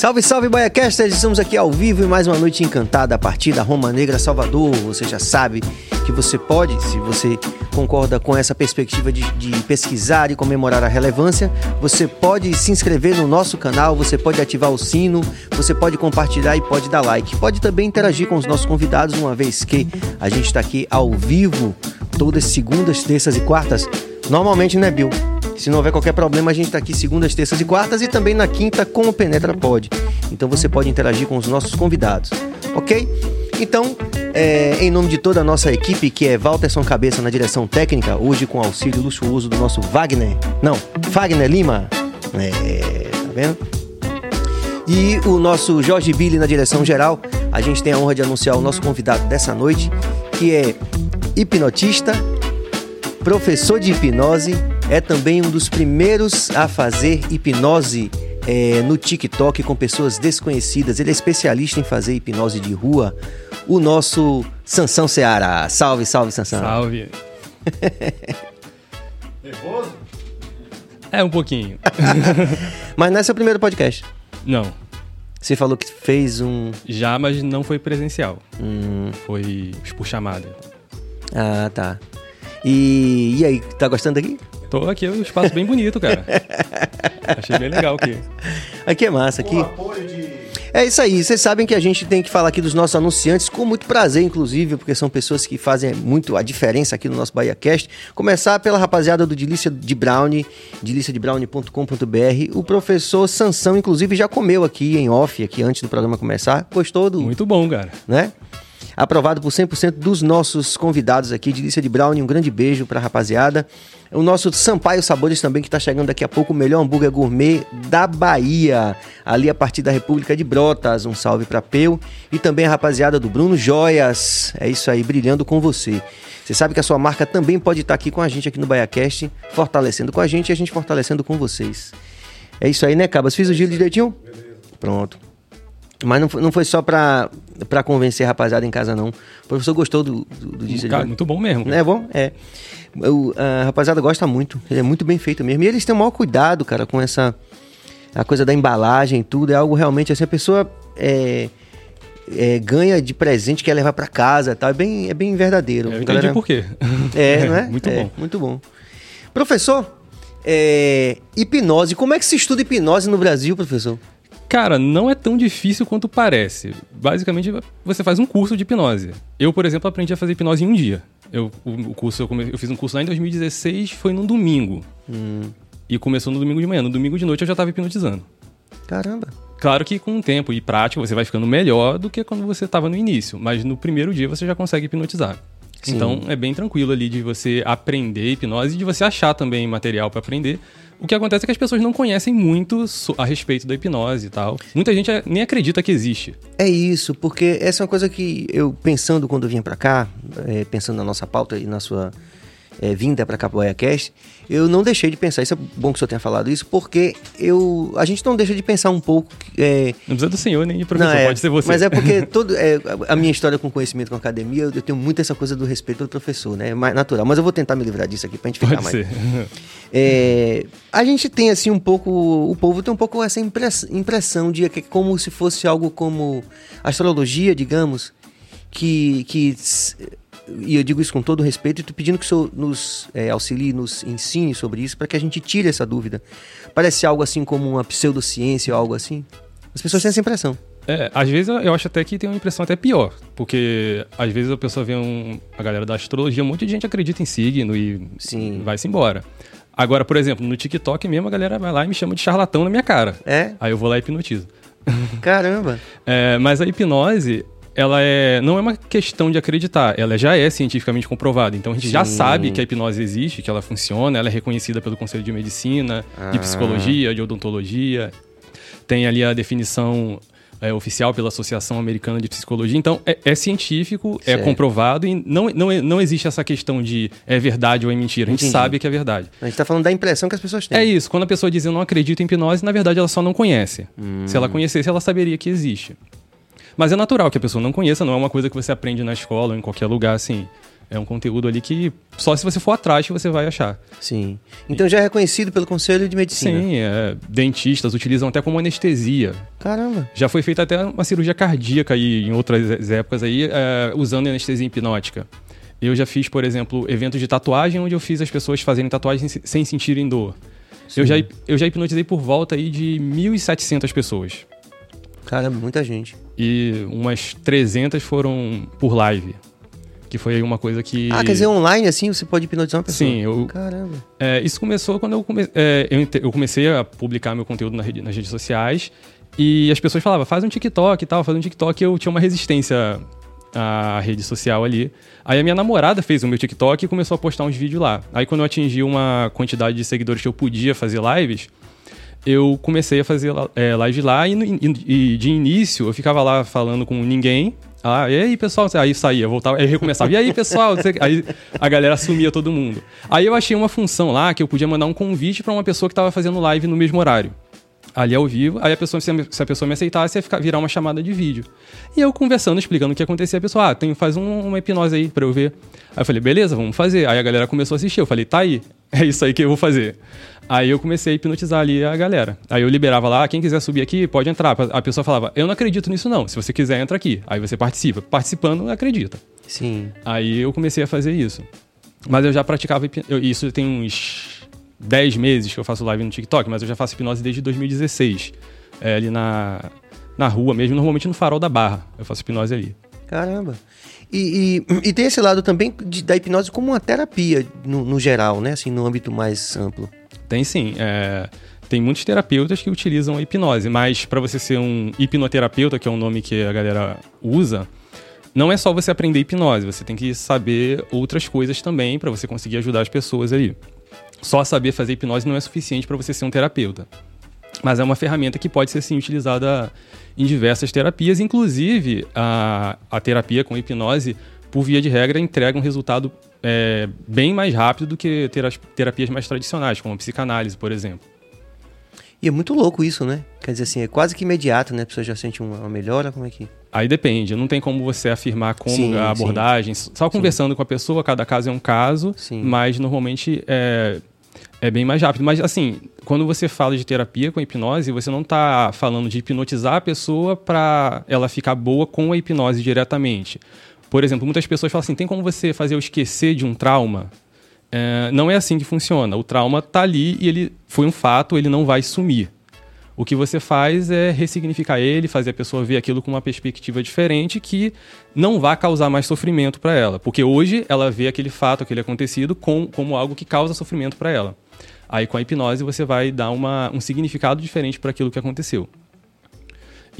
Salve, salve, Baiacasters! Estamos aqui ao vivo em mais uma noite encantada a partir da Roma Negra Salvador. Você já sabe que você pode, se você concorda com essa perspectiva de, de, pesquisar e comemorar a relevância, você pode se inscrever no nosso canal, você pode ativar o sino, você pode compartilhar e pode dar like. Pode também interagir com os nossos convidados, uma vez que a gente está aqui ao vivo todas segundas, terças e quartas. Normalmente, né, Bill? Se não houver qualquer problema, a gente está aqui segundas, terças e quartas e também na quinta com o Penetra Pod. Então você pode interagir com os nossos convidados, ok? Então, é, em nome de toda a nossa equipe, que é Walterson Cabeça na direção técnica, hoje com auxílio luxuoso do nosso Wagner. Não, Wagner Lima. É, tá vendo? E o nosso Jorge Billy na direção geral. A gente tem a honra de anunciar o nosso convidado dessa noite, que é hipnotista, professor de hipnose é também um dos primeiros a fazer hipnose é, no TikTok com pessoas desconhecidas. Ele é especialista em fazer hipnose de rua. O nosso Sansão Seara. Salve, salve, Sansão. Salve. Nervoso? É, um pouquinho. mas não é seu primeiro podcast? Não. Você falou que fez um. Já, mas não foi presencial. Hum. Foi por chamada. Ah, tá. E, e aí, tá gostando aqui? Tô aqui, é um espaço bem bonito, cara. Achei bem legal aqui. Aqui é massa, aqui. É isso aí, vocês sabem que a gente tem que falar aqui dos nossos anunciantes com muito prazer, inclusive, porque são pessoas que fazem muito a diferença aqui no nosso BahiaCast. Começar pela rapaziada do Delícia de Brownie, deliciadebrownie.com.br. O professor Sansão, inclusive, já comeu aqui em off, aqui antes do programa começar. Gostou do... Muito bom, cara. Né? Aprovado por 100% dos nossos convidados aqui. Delícia de Brownie, um grande beijo pra rapaziada. O nosso Sampaio Sabores também, que está chegando daqui a pouco, o melhor hambúrguer gourmet da Bahia, ali a partir da República de Brotas. Um salve para Peu. E também a rapaziada do Bruno Joias. É isso aí, brilhando com você. Você sabe que a sua marca também pode estar tá aqui com a gente aqui no BaiaCast, fortalecendo com a gente e a gente fortalecendo com vocês. É isso aí, né, Cabas? Fiz o giro direitinho? Beleza. Pronto. Mas não foi, não foi só pra, pra convencer a rapaziada em casa, não. O professor gostou do, do, do Cara, muito bom mesmo. É bom? É. O, a rapaziada gosta muito. Ele é muito bem feito mesmo. E eles têm o maior cuidado, cara, com essa... A coisa da embalagem tudo. É algo realmente assim, a pessoa... É, é, ganha de presente que quer levar para casa tal. É bem, é bem verdadeiro. Eu entendi galera... por quê. É, não é? muito é, bom. Muito bom. Professor, é, hipnose. Como é que se estuda hipnose no Brasil, professor? Cara, não é tão difícil quanto parece. Basicamente, você faz um curso de hipnose. Eu, por exemplo, aprendi a fazer hipnose em um dia. Eu, o, curso, eu, come, eu, fiz um curso lá em 2016, foi num domingo. Hum. E começou no domingo de manhã. No domingo de noite eu já estava hipnotizando. Caramba. Claro que com o tempo e prática você vai ficando melhor do que quando você estava no início. Mas no primeiro dia você já consegue hipnotizar. Sim. Então é bem tranquilo ali de você aprender hipnose e de você achar também material para aprender. O que acontece é que as pessoas não conhecem muito a respeito da hipnose e tal. Muita gente é, nem acredita que existe. É isso, porque essa é uma coisa que eu, pensando quando eu vim para cá, é, pensando na nossa pauta e na sua é, vinda para Capoeira Cast, eu não deixei de pensar. Isso é bom que o senhor tenha falado isso, porque eu, a gente não deixa de pensar um pouco. É... Não precisa do senhor nem de professor, não, é, pode ser você. Mas é porque todo, é, a minha história com conhecimento com academia, eu, tenho muito essa coisa do respeito do professor, né? É mais natural. Mas eu vou tentar me livrar disso aqui pra gente ficar pode mais. Ser. É, a gente tem assim um pouco. O povo tem um pouco essa impressão de que é como se fosse algo como astrologia, digamos, que, que e eu digo isso com todo respeito, e estou pedindo que o senhor nos é, auxilie, nos ensine sobre isso, para que a gente tire essa dúvida. Parece algo assim como uma pseudociência ou algo assim? As pessoas têm essa impressão. É, às vezes eu acho até que tem uma impressão até pior, porque às vezes a pessoa vê um, a galera da astrologia, um monte de gente acredita em signo e vai-se embora. Agora, por exemplo, no TikTok mesmo a galera vai lá e me chama de charlatão na minha cara. É? Aí eu vou lá e hipnotizo. Caramba! é, mas a hipnose, ela é, não é uma questão de acreditar, ela já é cientificamente comprovada. Então a gente Sim. já sabe que a hipnose existe, que ela funciona, ela é reconhecida pelo Conselho de Medicina, ah. de Psicologia, de Odontologia. Tem ali a definição é, oficial pela Associação Americana de Psicologia. Então, é, é científico, é certo. é comprovado e não, não, não existe essa questão de é verdade ou é mentira. A gente Entendi. sabe que é verdade. A gente está falando da impressão que as pessoas têm. É isso. Quando a pessoa diz eu não acredito em hipnose, na verdade ela só não conhece. Hum. Se ela conhecesse, ela saberia que existe. Mas é natural que a pessoa não conheça, não é uma coisa que você aprende na escola ou em qualquer lugar assim. É um conteúdo ali que só se você for atrás que você vai achar. Sim. Então já é reconhecido pelo Conselho de Medicina. Sim, é, dentistas utilizam até como anestesia. Caramba. Já foi feita até uma cirurgia cardíaca aí em outras épocas aí, é, usando anestesia hipnótica. Eu já fiz, por exemplo, eventos de tatuagem onde eu fiz as pessoas fazerem tatuagem sem sentirem dor. Eu já, eu já hipnotizei por volta aí de 1.700 pessoas. Caramba, muita gente. E umas 300 foram por live. Que foi uma coisa que. Ah, quer dizer, online assim você pode hipnotizar uma pessoa? Sim, eu. Caramba. É, isso começou quando eu, come... É, eu, eu, comecei a publicar meu conteúdo na rede, nas redes sociais. E as pessoas falavam, faz um TikTok e tal, faz um TikTok. Eu tinha uma resistência à rede social ali. Aí a minha namorada fez o meu TikTok e começou a postar uns vídeos lá. Aí quando eu atingi uma quantidade de seguidores que eu podia fazer lives, eu comecei a fazer é, live lá e, e, e, de início eu ficava lá falando com ninguém. Ah, e aí, pessoal? Aí saía, voltava, aí recomeçava. E aí, pessoal? Aí a galera assumia todo mundo. Aí eu achei uma função lá que eu podia mandar um convite para uma pessoa que estava fazendo live no mesmo horário ali ao vivo. Aí a pessoa, se a pessoa me aceitasse, ia ficar, virar uma chamada de vídeo. E eu conversando, explicando o que acontecia, a pessoa, ah, tem, faz um, uma hipnose aí pra eu ver. Aí eu falei, beleza, vamos fazer. Aí a galera começou a assistir. Eu falei, tá aí, é isso aí que eu vou fazer. Aí eu comecei a hipnotizar ali a galera. Aí eu liberava lá, quem quiser subir aqui, pode entrar. A pessoa falava, eu não acredito nisso não. Se você quiser, entra aqui. Aí você participa. Participando, acredita. Sim. Aí eu comecei a fazer isso. Mas eu já praticava isso tem uns 10 meses que eu faço live no TikTok, mas eu já faço hipnose desde 2016. É, ali na, na rua mesmo, normalmente no farol da barra. Eu faço hipnose ali. Caramba. E, e, e tem esse lado também de, da hipnose como uma terapia no, no, geral, né? Assim, no âmbito mais amplo. Tem sim. É, tem muitos terapeutas que utilizam a hipnose, mas para você ser um hipnoterapeuta, que é um nome que a galera usa, não é só você aprender hipnose, você tem que saber outras coisas também para você conseguir ajudar as pessoas ali só saber fazer hipnose não é suficiente para você ser um terapeuta. Mas é uma ferramenta que pode ser sim utilizada em diversas terapias, inclusive a, a terapia com hipnose, por via de regra, entrega um resultado é, bem mais rápido do que terapias mais tradicionais, como a psicanálise, por exemplo. E é muito louco isso, né? Quer dizer assim, é quase que imediato, né? A pessoa já sente uma melhora, como é que... Aí depende, não tem como você afirmar como sim, a abordagem. Sim. Só conversando sim. com a pessoa, cada caso é um caso, mas normalmente é, é bem mais rápido. Mas, assim, quando você fala de terapia com hipnose, você não está falando de hipnotizar a pessoa para ela ficar boa com a hipnose diretamente. Por exemplo, muitas pessoas falam assim: tem como você fazer eu esquecer de um trauma? É, não é assim que funciona. O trauma está ali e ele foi um fato, ele não vai sumir. O que você faz é ressignificar ele, fazer a pessoa ver aquilo com uma perspectiva diferente que não vá causar mais sofrimento para ela. Porque hoje ela vê aquele fato, aquele acontecido, com, como algo que causa sofrimento para ela. Aí com a hipnose você vai dar uma, um significado diferente para aquilo que aconteceu.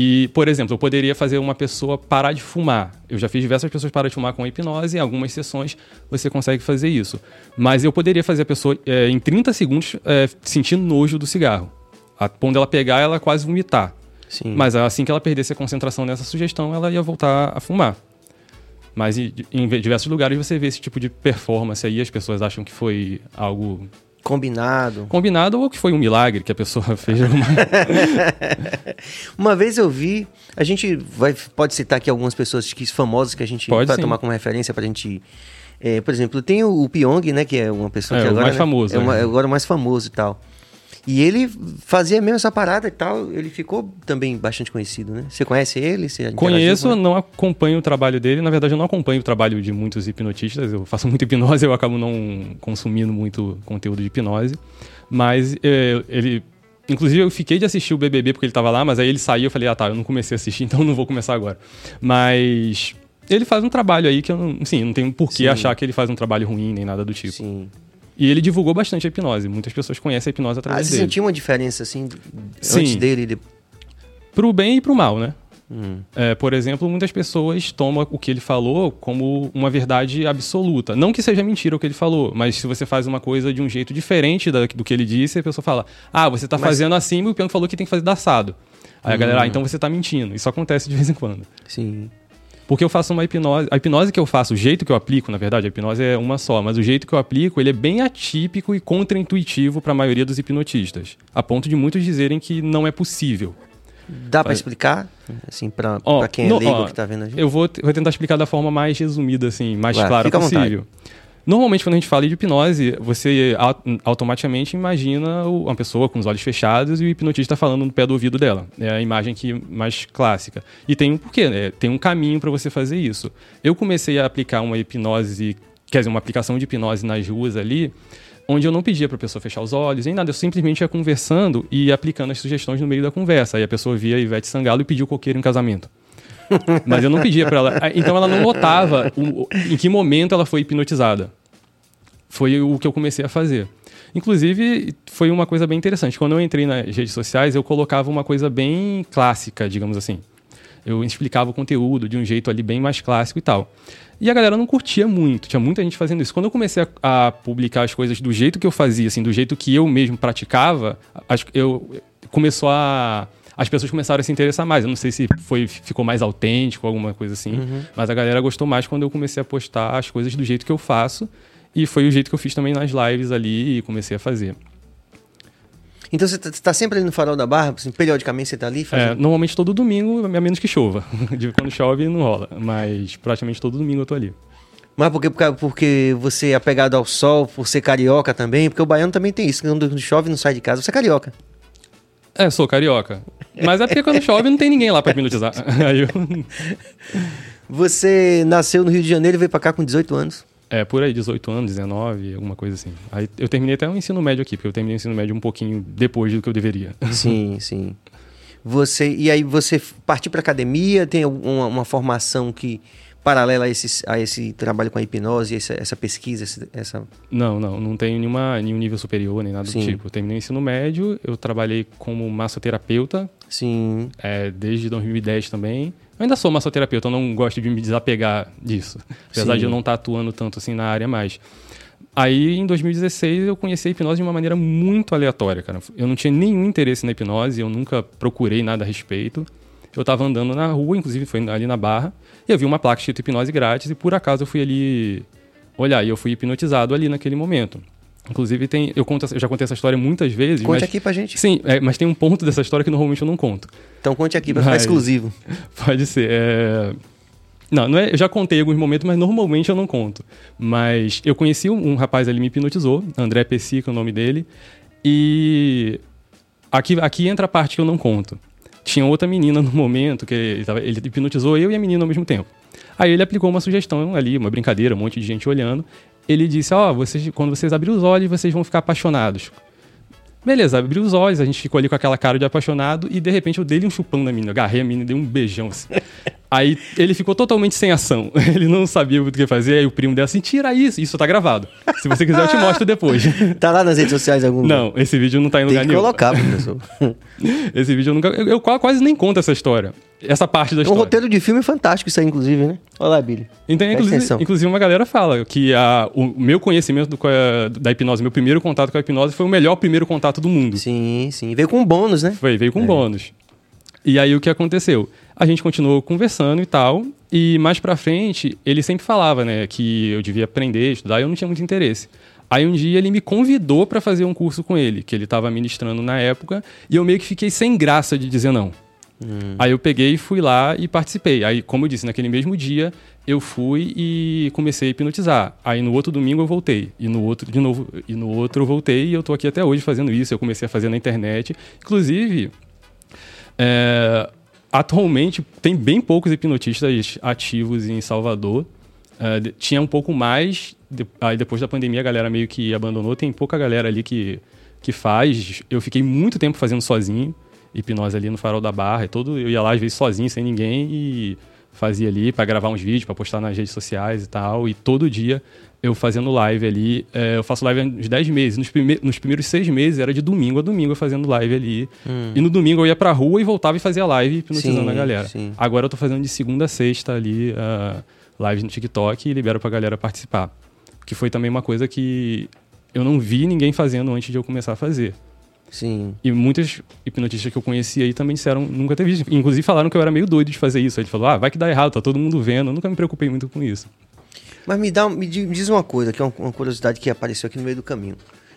E, por exemplo, eu poderia fazer uma pessoa parar de fumar. Eu já fiz diversas pessoas parar de fumar com hipnose, em algumas sessões você consegue fazer isso. Mas eu poderia fazer a pessoa, é, em 30 segundos, é, sentir nojo do cigarro. A ponto dela pegar, ela quase vomitar. Sim. Mas assim que ela perdesse a concentração nessa sugestão, ela ia voltar a fumar. Mas em diversos lugares você vê esse tipo de performance aí, as pessoas acham que foi algo Combinado. Combinado ou que foi um milagre que a pessoa fez. Uma... uma vez eu vi, a gente vai, pode citar aqui algumas pessoas que, famosas que a gente pode tomar como referência para a gente. É, por exemplo, tem o, o Pyong, né, que é uma pessoa é, que agora. O mais né, famoso. É, uma, é agora o mais famoso e tal. E ele fazia mesmo essa parada e tal. Ele ficou também bastante conhecido, né? Você conhece ele? Você Conheço, não acompanho o trabalho dele. Na verdade, eu não acompanho o trabalho de muitos hipnotistas. Eu faço muita hipnose, eu acabo não consumindo muito conteúdo de hipnose. Mas é, ele Inclusive, eu fiquei de assistir o BBB porque ele tava lá, mas aí ele saiu eu falei, ah tá, eu não comecei a assistir, então não vou começar agora. Mas ele faz um trabalho aí que eu não, assim, não tenho por que achar que ele faz um trabalho ruim nem nada do tipo. Sim. E ele divulgou bastante a hipnose. Muitas pessoas conhecem a hipnose através ah, você dele. Você sentiu uma diferença, assim, Sim. antes dele? De... Pro bem e pro mal, né? Hum. É, por exemplo, muitas pessoas tomam o que ele falou como uma verdade absoluta. Não que seja mentira o que ele falou, mas se você faz uma coisa de um jeito diferente da, do que ele disse, a pessoa fala: Ah, você tá mas... fazendo assim, e o Piano falou que tem que fazer da assado. Aí hum. a galera, ah, então você tá mentindo. Isso acontece de vez em quando. Sim. Porque eu faço uma hipnose. A hipnose que eu faço, o jeito que eu aplico, na verdade, a hipnose é uma só, mas o jeito que eu aplico, ele é bem atípico e contraintuitivo para a maioria dos hipnotistas. A ponto de muitos dizerem que não é possível. Dá para explicar? Assim, pra, ó, pra quem é leigo que tá vendo a gente. Eu vou, vou tentar explicar da forma mais resumida, assim, mais Vai, clara possível. Normalmente, quando a gente fala de hipnose, você automaticamente imagina uma pessoa com os olhos fechados e o hipnotista falando no pé do ouvido dela. É a imagem que mais clássica. E tem um porquê, né? Tem um caminho para você fazer isso. Eu comecei a aplicar uma hipnose, quer dizer, uma aplicação de hipnose nas ruas ali, onde eu não pedia para a pessoa fechar os olhos, nem nada, eu simplesmente ia conversando e aplicando as sugestões no meio da conversa. Aí a pessoa via Ivete Sangalo e pediu coqueiro em casamento. Mas eu não pedia para ela. Então ela não notava o, em que momento ela foi hipnotizada. Foi o que eu comecei a fazer. Inclusive, foi uma coisa bem interessante. Quando eu entrei nas redes sociais, eu colocava uma coisa bem clássica, digamos assim. Eu explicava o conteúdo de um jeito ali bem mais clássico e tal. E a galera não curtia muito, tinha muita gente fazendo isso. Quando eu comecei a, a publicar as coisas do jeito que eu fazia, assim, do jeito que eu mesmo praticava, que eu começou a as pessoas começaram a se interessar mais. Eu não sei se foi, ficou mais autêntico, alguma coisa assim, uhum. mas a galera gostou mais quando eu comecei a postar as coisas do jeito que eu faço. E foi o jeito que eu fiz também nas lives ali e comecei a fazer. Então você está tá sempre ali no farol da barra? Assim, periodicamente você está ali? Fazendo... É, normalmente todo domingo, a menos que chova. De quando chove não rola. Mas praticamente todo domingo eu tô ali. Mas porque, porque você é apegado ao sol, por ser carioca também? Porque o baiano também tem isso. Quando chove não sai de casa. Você é carioca. É, sou carioca. Mas é porque quando chove não tem ninguém lá para hipnotizar. Aí eu... Você nasceu no Rio de Janeiro e veio para cá com 18 anos. É, por aí, 18 anos, 19, alguma coisa assim. Aí eu terminei até o ensino médio aqui, porque eu terminei o ensino médio um pouquinho depois do que eu deveria. Sim, sim. Você, e aí você partiu para academia, tem uma, uma formação que paralela a esse, a esse trabalho com a hipnose, essa, essa pesquisa, essa... Não, não, não tenho nenhuma, nenhum nível superior, nem nada Sim. do tipo. Eu terminei o ensino médio, eu trabalhei como massoterapeuta. Sim. É, desde 2010 também. Eu ainda sou massoterapeuta, eu não gosto de me desapegar disso. Apesar Sim. de eu não estar tá atuando tanto assim na área mais. Aí, em 2016, eu conheci a hipnose de uma maneira muito aleatória, cara. Eu não tinha nenhum interesse na hipnose, eu nunca procurei nada a respeito. Eu estava andando na rua, inclusive foi ali na Barra, e eu vi uma placa escrito hipnose grátis e por acaso eu fui ali olhar e eu fui hipnotizado ali naquele momento. Inclusive, tem, eu, conto, eu já contei essa história muitas vezes. Conte mas, aqui pra gente. Sim, é, mas tem um ponto dessa história que normalmente eu não conto. Então conte aqui pra ficar exclusivo. Pode ser. É... Não, não é, eu já contei alguns momentos, mas normalmente eu não conto. Mas eu conheci um, um rapaz ali, me hipnotizou, André Pessica é o nome dele. E aqui, aqui entra a parte que eu não conto. Tinha outra menina no momento que ele, tava, ele hipnotizou eu e a menina ao mesmo tempo. Aí ele aplicou uma sugestão ali, uma brincadeira, um monte de gente olhando. Ele disse: Ó, oh, vocês, quando vocês abrirem os olhos, vocês vão ficar apaixonados. Beleza, abriu os olhos, a gente ficou ali com aquela cara de apaixonado e de repente eu dei um chupão na menina, agarrei a menina e dei um beijão assim. Aí ele ficou totalmente sem ação. Ele não sabia o que fazer. Aí o primo dela assim: tira isso. Isso tá gravado. Se você quiser, eu te mostro depois. tá lá nas redes sociais algum Não, esse vídeo não tá em lugar nenhum. Tem que colocar, professor. esse vídeo eu nunca. Eu, eu, quase nem conto essa história. Essa parte da é história. Um roteiro de filme fantástico, isso aí, inclusive, né? Olha lá, Billy. Então, inclusive, inclusive, uma galera fala que a, o meu conhecimento do, da hipnose, meu primeiro contato com a hipnose foi o melhor primeiro contato do mundo. Sim, sim. Veio com um bônus, né? Foi, veio com é. bônus. E aí o que aconteceu? A gente continuou conversando e tal, e mais pra frente ele sempre falava, né, que eu devia aprender, estudar, e eu não tinha muito interesse. Aí um dia ele me convidou para fazer um curso com ele, que ele estava ministrando na época, e eu meio que fiquei sem graça de dizer não. Hum. Aí eu peguei, fui lá e participei. Aí, como eu disse, naquele mesmo dia eu fui e comecei a hipnotizar. Aí no outro domingo eu voltei. E no outro, de novo, e no outro eu voltei e eu tô aqui até hoje fazendo isso. Eu comecei a fazer na internet. Inclusive, é, atualmente tem bem poucos hipnotistas ativos em Salvador. É, tinha um pouco mais, de, aí depois da pandemia a galera meio que abandonou. Tem pouca galera ali que, que faz. Eu fiquei muito tempo fazendo sozinho, hipnose ali no Farol da Barra. E todo, eu ia lá às vezes sozinho, sem ninguém, e fazia ali para gravar uns vídeos, para postar nas redes sociais e tal. E todo dia eu fazendo live ali. É, eu faço live há uns 10 meses. Nos, prime nos primeiros seis meses era de domingo a domingo eu fazendo live ali. Hum. E no domingo eu ia pra rua e voltava e fazia live hipnotizando sim, a galera. Sim. Agora eu tô fazendo de segunda a sexta ali uh, live no TikTok e libero pra galera participar. Que foi também uma coisa que eu não vi ninguém fazendo antes de eu começar a fazer. Sim. E muitos hipnotistas que eu conheci aí também disseram, nunca ter visto. Inclusive falaram que eu era meio doido de fazer isso. Aí ele falou, ah, vai que dá errado, tá todo mundo vendo. Eu nunca me preocupei muito com isso. Mas me, dá, me diz uma coisa, que é uma curiosidade que apareceu aqui no meio do caminho.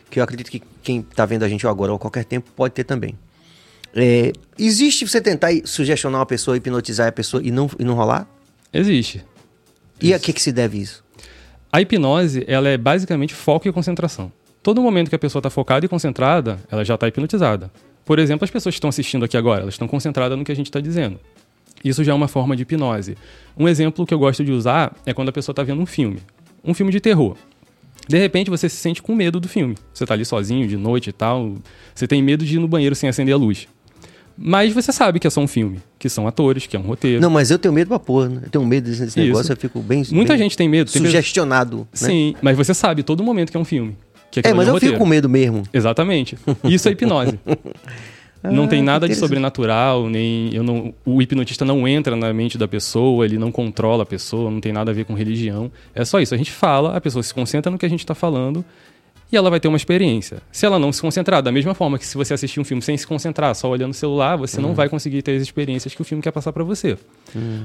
Que eu acredito que quem está vendo a gente agora ou a qualquer tempo pode ter também. É, existe você tentar sugestionar uma pessoa, hipnotizar a pessoa e não, e não rolar? Existe. E a que, que se deve isso? A hipnose, ela é basicamente foco e concentração. Todo momento que a pessoa está focada e concentrada, ela já está hipnotizada. Por exemplo, as pessoas que estão assistindo aqui agora, elas estão concentradas no que a gente está dizendo. Isso já é uma forma de hipnose. Um exemplo que eu gosto de usar é quando a pessoa está vendo um filme. Um filme de terror. De repente você se sente com medo do filme. Você está ali sozinho, de noite e tal. Você tem medo de ir no banheiro sem acender a luz. Mas você sabe que é só um filme, que são atores, que é um roteiro. Não, mas eu tenho medo pra porra, né? Eu tenho medo desse Isso. negócio, eu fico bem. Muita bem gente tem medo. Tem medo- Sugestionado. Né? Sim, mas você sabe todo momento que é um filme. Que É, aquilo mas eu um fico roteiro. com medo mesmo. Exatamente. Isso é hipnose. não tem Ah, nada de sobrenatural, nem eu não, o hipnotista não entra na mente da pessoa, ele não controla a pessoa, não tem nada a ver com religião. É só isso. A gente fala, a pessoa se concentra no que a gente está falando e ela vai ter uma experiência. Se ela não se concentrar, da mesma forma que se você assistir um filme sem se concentrar, só olhando o celular, você Uhum. não vai conseguir ter as experiências que o filme quer passar para você.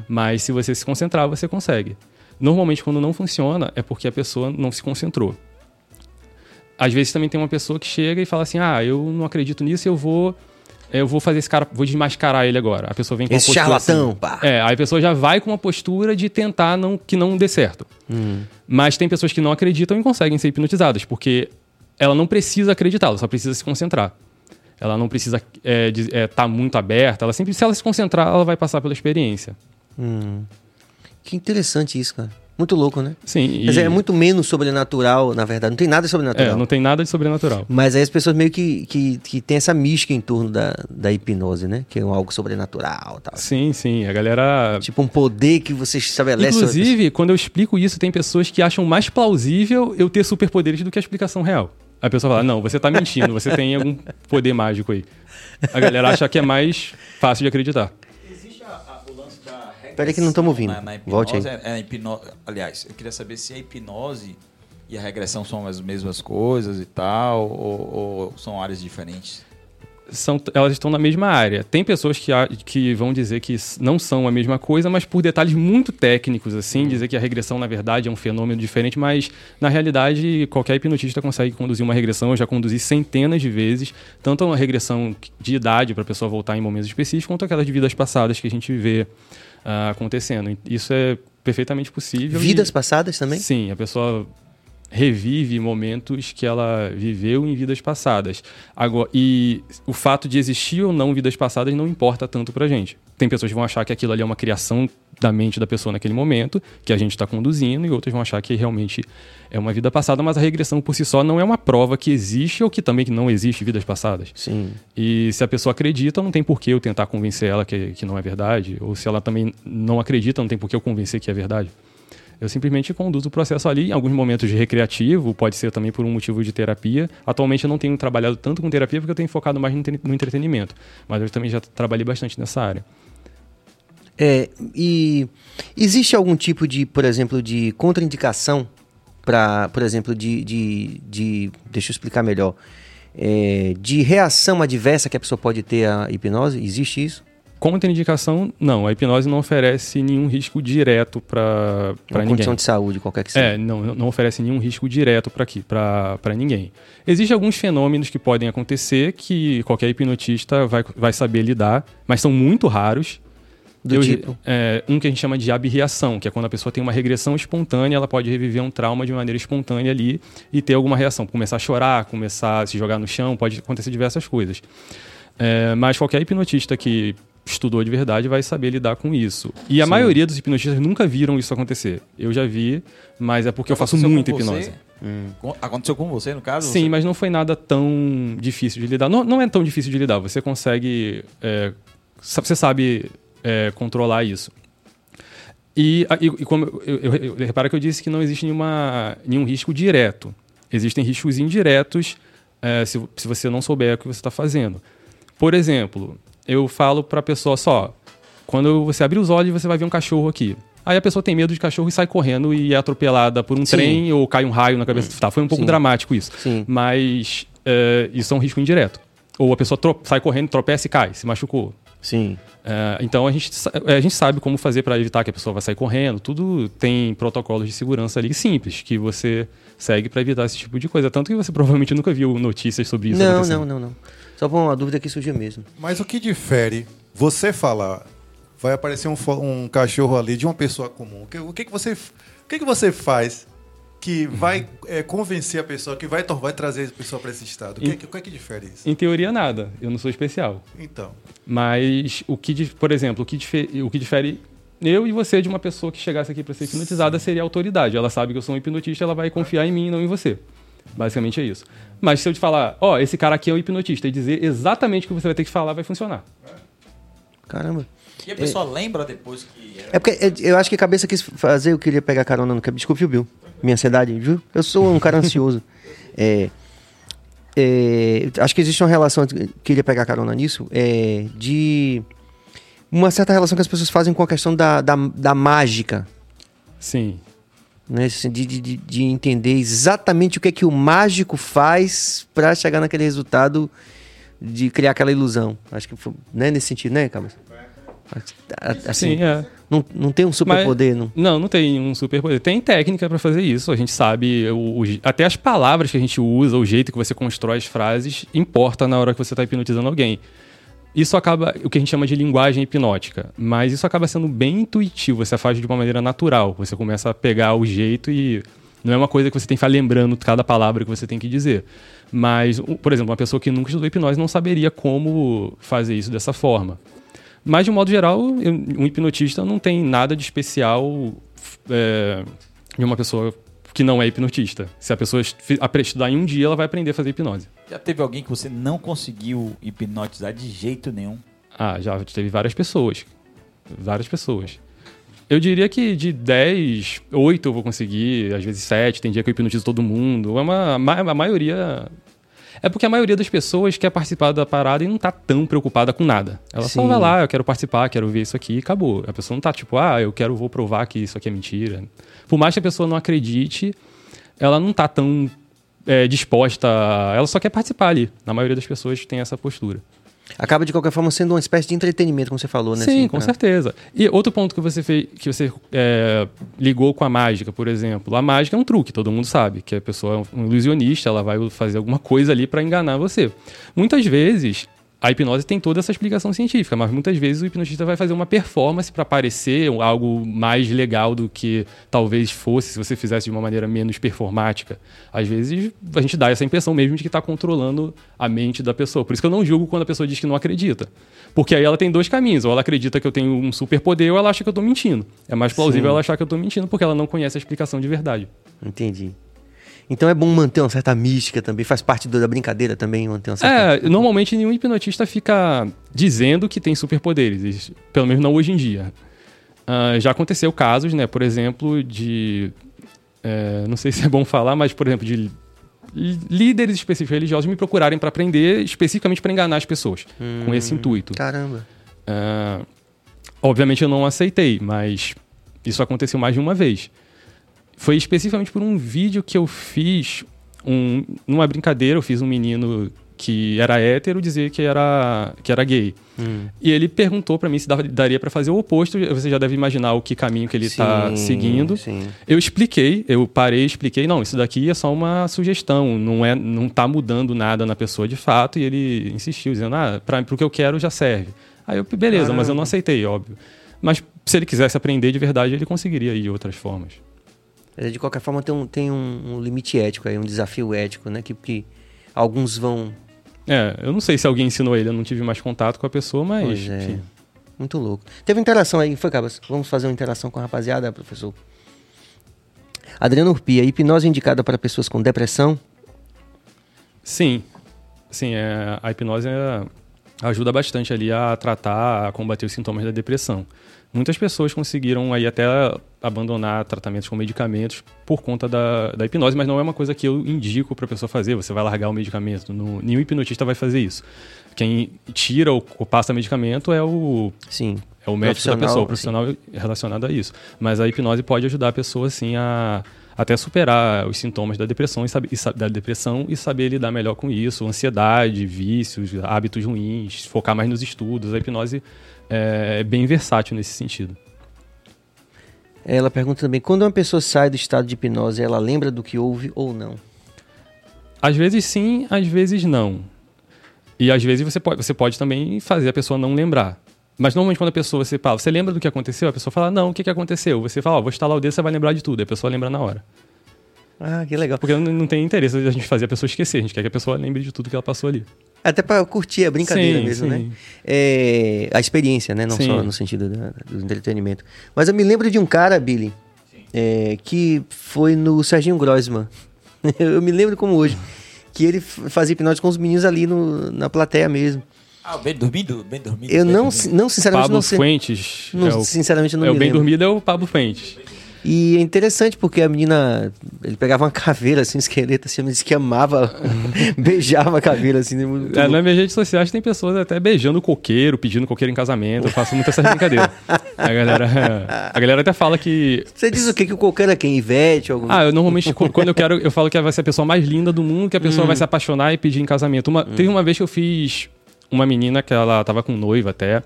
Mas se você se concentrar, você consegue. Normalmente, quando não funciona, é porque a pessoa não se concentrou. Às vezes também tem uma pessoa que chega e fala assim: Ah, eu não acredito nisso, eu vou. Eu vou fazer esse cara, vou desmascarar ele agora. A pessoa vem com Esse uma postura charlatão, assim. pá. É, aí a pessoa já vai com uma postura de tentar não, que não dê certo. Hum. Mas tem pessoas que não acreditam e conseguem ser hipnotizadas, porque ela não precisa acreditar, ela só precisa se concentrar. Ela não precisa estar tá muito aberta, ela sempre, se ela se concentrar, ela vai passar pela experiência. Hum. Que interessante isso, cara. Muito louco, né? Sim, e, Quer dizer, é muito menos sobrenatural, na verdade. Não tem nada de é, sobrenatural. não tem nada de sobrenatural. Mas aí as pessoas meio que, que, que tem essa mística em torno da, da hipnose, né? Que é algo sobrenatural e tal. Sim, sim, a galera Tipo um poder que você estabelece. Inclusive, quando eu explico isso, tem pessoas que acham mais plausível eu ter superpoderes do que a explicação real. A pessoa fala, não, você tá mentindo, você tem algum poder mágico aí. A galera acha que é mais fácil de acreditar. Existe a- a- o lance da regressão Peraí que não tamo ouvindo. Na, na hipnose, Volte aí. É, é hipno... Aliás, eu queria saber se a hipnose e a regressão são as mesmas coisas e tal, ou, ou são áreas diferentes. São, elas estão na mesma área. Tem pessoas que, que vão dizer que não são a mesma coisa, mas por detalhes muito técnicos, assim, dizer que a regressão, na verdade, é um fenômeno diferente, mas na realidade, qualquer hipnotista consegue conduzir uma regressão. Eu já conduzi centenas de vezes, tanto uma regressão de idade para a pessoa voltar em momentos específicos, quanto aquelas de vidas passadas que a gente vê ah, acontecendo. Isso é perfeitamente possível. e- Vidas passadas também? Sim, a pessoa revive momentos que ela viveu em vidas passadas. Agora, e o fato de existir ou não vidas passadas não importa tanto pra gente. Tem pessoas que vão achar que aquilo ali é uma criação da mente da pessoa naquele momento, que a gente está conduzindo, e outras vão achar que realmente é uma vida passada, mas a regressão por si só não é uma prova que existe ou que também que não existe vidas passadas. Sim. E se a pessoa acredita, não tem por que eu tentar convencer ela que, que não é verdade. Ou se ela também não acredita, não tem por que eu convencer que é verdade. Eu simplesmente conduzo o processo ali, em alguns momentos de recreativo, pode ser também por um motivo de terapia. Atualmente eu não tenho trabalhado tanto com terapia porque eu tenho focado mais no entre- no entretenimento. Mas eu também já trabalhei bastante nessa área. É, e existe algum tipo de, por exemplo, de contraindicação para, por exemplo, de, de, de- Deixa eu explicar melhor. É, de reação adversa que a pessoa pode ter à hipnose? Existe isso? Contraindicação, não. A hipnose não oferece nenhum risco direto para ninguém. condição de saúde, qualquer que seja. É, não, não oferece nenhum risco direto para aqui, para ninguém. Existem alguns fenômenos que podem acontecer que qualquer hipnotista vai, vai saber lidar, mas são muito raros. Do Eu- tipo? é, um que a gente chama de abreação, que é quando a pessoa tem uma regressão espontânea, ela pode reviver um trauma de maneira espontânea ali e ter alguma reação. Começar a chorar, começar a se jogar no chão, pode acontecer diversas coisas. É, mas qualquer hipnotista que estudou de verdade vai saber lidar com isso. E a Sim. maioria dos hipnotistas nunca viram isso acontecer. Eu já vi, mas é porque eu faço Aconteceu muita hipnose. Com- Aconteceu com você, no caso? Sim, Você- mas não foi nada tão difícil de lidar. Não, não é tão difícil de lidar. Você consegue. é, você sabe é, controlar isso. E, e, e como eu, eu, eu, eu- repara que eu disse que não existe nenhuma, nenhum risco direto. Existem riscos indiretos é, se, se você não souber o que você está fazendo. Por exemplo, eu falo para a pessoa só: quando você abrir os olhos, você vai ver um cachorro aqui. Aí a pessoa tem medo de cachorro e sai correndo e é atropelada por um Sim. trem ou cai um raio na cabeça. Tá, foi um pouco Sim. dramático isso. Sim. Mas é, isso é um risco indireto. Ou a pessoa sai correndo, tropeça e cai, se machucou. Sim. É, então a gente, sa- a gente sabe como fazer para evitar que a pessoa vá sair correndo. Tudo tem protocolos de segurança ali simples que você segue para evitar esse tipo de coisa. Tanto que você provavelmente nunca viu notícias sobre isso Não, não, não, não. Só por uma dúvida que surgiu mesmo. Mas o que difere você falar, vai aparecer um, um cachorro ali de uma pessoa comum, o que, o que, que, você, o que, que você faz que vai é, convencer a pessoa, que vai, vai trazer a pessoa para esse estado? O que, é que, o que é que difere isso? Em teoria, nada. Eu não sou especial. Então. Mas o que, por exemplo, o que, difere, o que difere eu e você de uma pessoa que chegasse aqui para ser hipnotizada seria a autoridade. Ela sabe que eu sou um hipnotista, ela vai confiar em mim e não em você. Basicamente é isso. Mas se eu te falar, ó, oh, esse cara aqui é um hipnotista e dizer exatamente o que você vai ter que falar, vai funcionar. Caramba. E a pessoa é, lembra depois que. Era... É porque é, eu acho que a cabeça quis fazer, eu queria pegar carona no cabelo. Desculpe, Bill? Minha ansiedade, viu? Eu sou um cara ansioso. é, é, acho que existe uma relação, queria pegar carona nisso, é, de uma certa relação que as pessoas fazem com a questão da, da, da mágica. Sim. Né? Assim, de, de, de entender exatamente o que é que o mágico faz para chegar naquele resultado de criar aquela ilusão. Acho que foi né, nesse sentido, né, Cabas? Assim, Sim, é. Não, não tem um superpoder, não? Não, não tem um superpoder. Tem técnica para fazer isso. A gente sabe, o, o, até as palavras que a gente usa, o jeito que você constrói as frases, importa na hora que você está hipnotizando alguém. Isso acaba, o que a gente chama de linguagem hipnótica, mas isso acaba sendo bem intuitivo, você faz de uma maneira natural. Você começa a pegar o jeito e não é uma coisa que você tem que ficar lembrando cada palavra que você tem que dizer. Mas, por exemplo, uma pessoa que nunca estudou hipnose não saberia como fazer isso dessa forma. Mas, de modo geral, um hipnotista não tem nada de especial é, de uma pessoa que não é hipnotista. Se a pessoa estudar em um dia, ela vai aprender a fazer hipnose. Já teve alguém que você não conseguiu hipnotizar de jeito nenhum? Ah, já teve várias pessoas. Várias pessoas. Eu diria que de 10, 8 eu vou conseguir, às vezes 7, tem dia que eu hipnotizo todo mundo. É uma, a maioria é porque a maioria das pessoas quer participar da parada e não tá tão preocupada com nada. Ela Sim. só vai lá, eu quero participar, quero ver isso aqui e acabou. A pessoa não tá tipo, ah, eu quero, vou provar que isso aqui é mentira. Por mais que a pessoa não acredite, ela não tá tão é, disposta. Ela só quer participar ali. Na maioria das pessoas tem essa postura acaba de qualquer forma sendo uma espécie de entretenimento, como você falou, né? Sim, assim, com certeza. E outro ponto que você fez, que você é, ligou com a mágica, por exemplo, a mágica é um truque, todo mundo sabe, que a pessoa é um ilusionista, ela vai fazer alguma coisa ali para enganar você. Muitas vezes a hipnose tem toda essa explicação científica, mas muitas vezes o hipnotista vai fazer uma performance para parecer algo mais legal do que talvez fosse se você fizesse de uma maneira menos performática. Às vezes a gente dá essa impressão mesmo de que está controlando a mente da pessoa. Por isso que eu não julgo quando a pessoa diz que não acredita. Porque aí ela tem dois caminhos. Ou ela acredita que eu tenho um superpoder ou ela acha que eu estou mentindo. É mais plausível Sim. ela achar que eu estou mentindo porque ela não conhece a explicação de verdade. Entendi. Então é bom manter uma certa mística também, faz parte da brincadeira também manter uma certa... É, normalmente nenhum hipnotista fica dizendo que tem superpoderes, pelo menos não hoje em dia. Uh, já aconteceu casos, né, por exemplo, de... É, não sei se é bom falar, mas, por exemplo, de líderes específicos religiosos me procurarem para aprender especificamente para enganar as pessoas, hum, com esse intuito. Caramba. Uh, obviamente eu não aceitei, mas isso aconteceu mais de uma vez foi especificamente por um vídeo que eu fiz, um, numa brincadeira, eu fiz um menino que era hétero dizer que era, que era gay. Hum. E ele perguntou para mim se dava, daria para fazer o oposto. Você já deve imaginar o que caminho que ele está seguindo. Sim. Eu expliquei, eu parei, expliquei, não, isso daqui é só uma sugestão, não é, não tá mudando nada na pessoa de fato. E ele insistiu dizendo, ah, para o que eu quero já serve. Aí eu, beleza, Caramba. mas eu não aceitei, óbvio. Mas se ele quisesse aprender de verdade, ele conseguiria ir de outras formas. Mas de qualquer forma tem um, tem um, um limite ético aí, um desafio ético, né? Que, que alguns vão. É, eu não sei se alguém ensinou ele, eu não tive mais contato com a pessoa, mas. Pois é. Muito louco. Teve interação aí, foi, Cabas? Vamos fazer uma interação com a rapaziada, professor? Adriano Urpia, hipnose indicada para pessoas com depressão? Sim. Sim, é, a hipnose é, ajuda bastante ali a tratar, a combater os sintomas da depressão. Muitas pessoas conseguiram aí até abandonar tratamentos com medicamentos por conta da, da hipnose, mas não é uma coisa que eu indico para a pessoa fazer. Você vai largar o medicamento. No, nenhum hipnotista vai fazer isso. Quem tira ou, ou passa medicamento é o. Sim. É o médico da pessoa, o profissional sim. relacionado a isso. Mas a hipnose pode ajudar a pessoa, assim, a até superar os sintomas da depressão e, saber, da depressão e saber lidar melhor com isso, ansiedade, vícios, hábitos ruins, focar mais nos estudos. A hipnose é, é bem versátil nesse sentido. Ela pergunta também: quando uma pessoa sai do estado de hipnose, ela lembra do que houve ou não? Às vezes sim, às vezes não. E às vezes você pode, você pode também fazer a pessoa não lembrar. Mas normalmente quando a pessoa você fala, você lembra do que aconteceu? A pessoa fala, não, o que, que aconteceu? Você fala, ó, vou instalar o dedo, você vai lembrar de tudo. E a pessoa lembra na hora. Ah, que legal. Porque não, não tem interesse a gente fazer a pessoa esquecer, a gente quer que a pessoa lembre de tudo que ela passou ali. Até pra curtir a brincadeira Sim, mesmo, sim. né? É, a experiência, né? Não Sim. só no sentido da- do entretenimento. Mas eu me lembro de um cara, Billy, é, que foi no Serginho Grossman. eu me lembro como hoje. Que ele fazia hipnose com os meninos ali no- na plateia mesmo. Ah, o bem dormido? Bem dormido. Eu bem não, dormido. não sinceramente, Pablo não sei. Fuentes. não- é o, sinceramente, não é me o bem lembro. dormido é o Pablo Fuentes. E é interessante porque a menina, ele pegava uma caveira, assim, um esqueleto, assim, ela disse que amava, beijava a caveira, assim. Muito É, nas minhas redes sociais tem pessoas até beijando o coqueiro, pedindo coqueiro em casamento. Eu faço muito essas brincadeiras. A galera, a galera até fala que. Você diz o quê? Que o coqueiro é quem? Ivete? Algum... Ah, eu normalmente, qu- quando eu quero, eu falo que vai ser a pessoa mais linda do mundo, que a pessoa vai se apaixonar e pedir em casamento. Uma, Teve uma vez que eu fiz uma menina que ela tava com noiva até.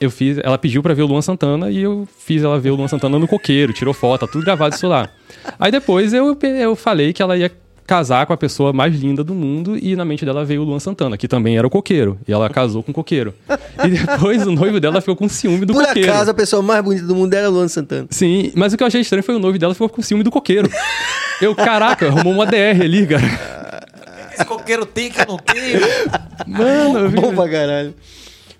Eu fiz, ela pediu pra ver o Luan Santana e eu fiz ela ver o Luan Santana no coqueiro, tirou foto, tá tudo gravado isso lá. Aí depois eu, eu falei que ela ia casar com a pessoa mais linda do mundo e na mente dela veio o Luan Santana, que também era o coqueiro. E ela casou com o coqueiro. E depois o noivo dela ficou com ciúme do Por coqueiro. acaso, a pessoa mais bonita do mundo era Luan Santana. Sim, mas o que eu achei estranho foi o noivo dela ficou com ciúme do coqueiro. Eu, caraca, arrumou uma DR ali, cara. Esse coqueiro tem que eu não tenho. Mano, eu vi- Bom pra caralho.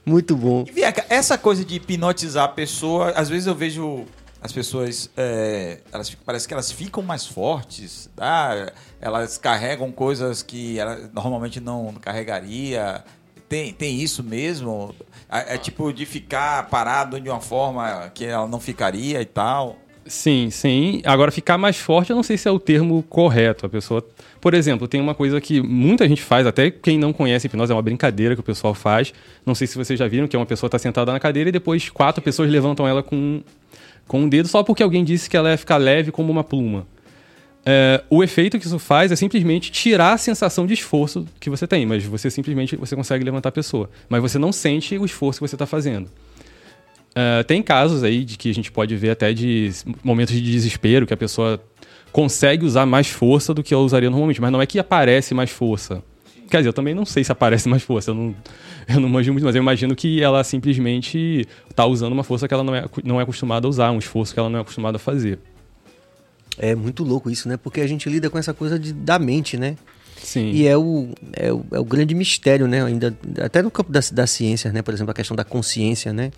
Muito bom. E cá, essa coisa de hipnotizar a pessoa, às vezes eu vejo as pessoas, é, elas, parece que elas ficam mais fortes, tá? elas carregam coisas que ela normalmente não carregaria. Tem, tem isso mesmo? É, é tipo de ficar parado de uma forma que ela não ficaria e tal. Sim, sim. Agora, ficar mais forte, eu não sei se é o termo correto. A pessoa. Por exemplo, tem uma coisa que muita gente faz, até quem não conhece hipnose, é uma brincadeira que o pessoal faz. Não sei se vocês já viram, que é uma pessoa tá sentada na cadeira e depois quatro pessoas levantam ela com, com um dedo só porque alguém disse que ela ia ficar leve como uma pluma. É, o efeito que isso faz é simplesmente tirar a sensação de esforço que você tem, mas você simplesmente você consegue levantar a pessoa. Mas você não sente o esforço que você está fazendo. É, tem casos aí de que a gente pode ver até de momentos de desespero, que a pessoa consegue usar mais força do que ela usaria normalmente, mas não é que aparece mais força. Quer dizer, eu também não sei se aparece mais força, eu não, eu não manjo muito, mas eu imagino que ela simplesmente está usando uma força que ela não é, não é acostumada a usar, um esforço que ela não é acostumada a fazer. É muito louco isso, né? Porque a gente lida com essa coisa de, da mente, né? Sim. E é o, é, o, é o grande mistério, né? Ainda, até no campo da, da ciência, né? Por exemplo, a questão da consciência, né?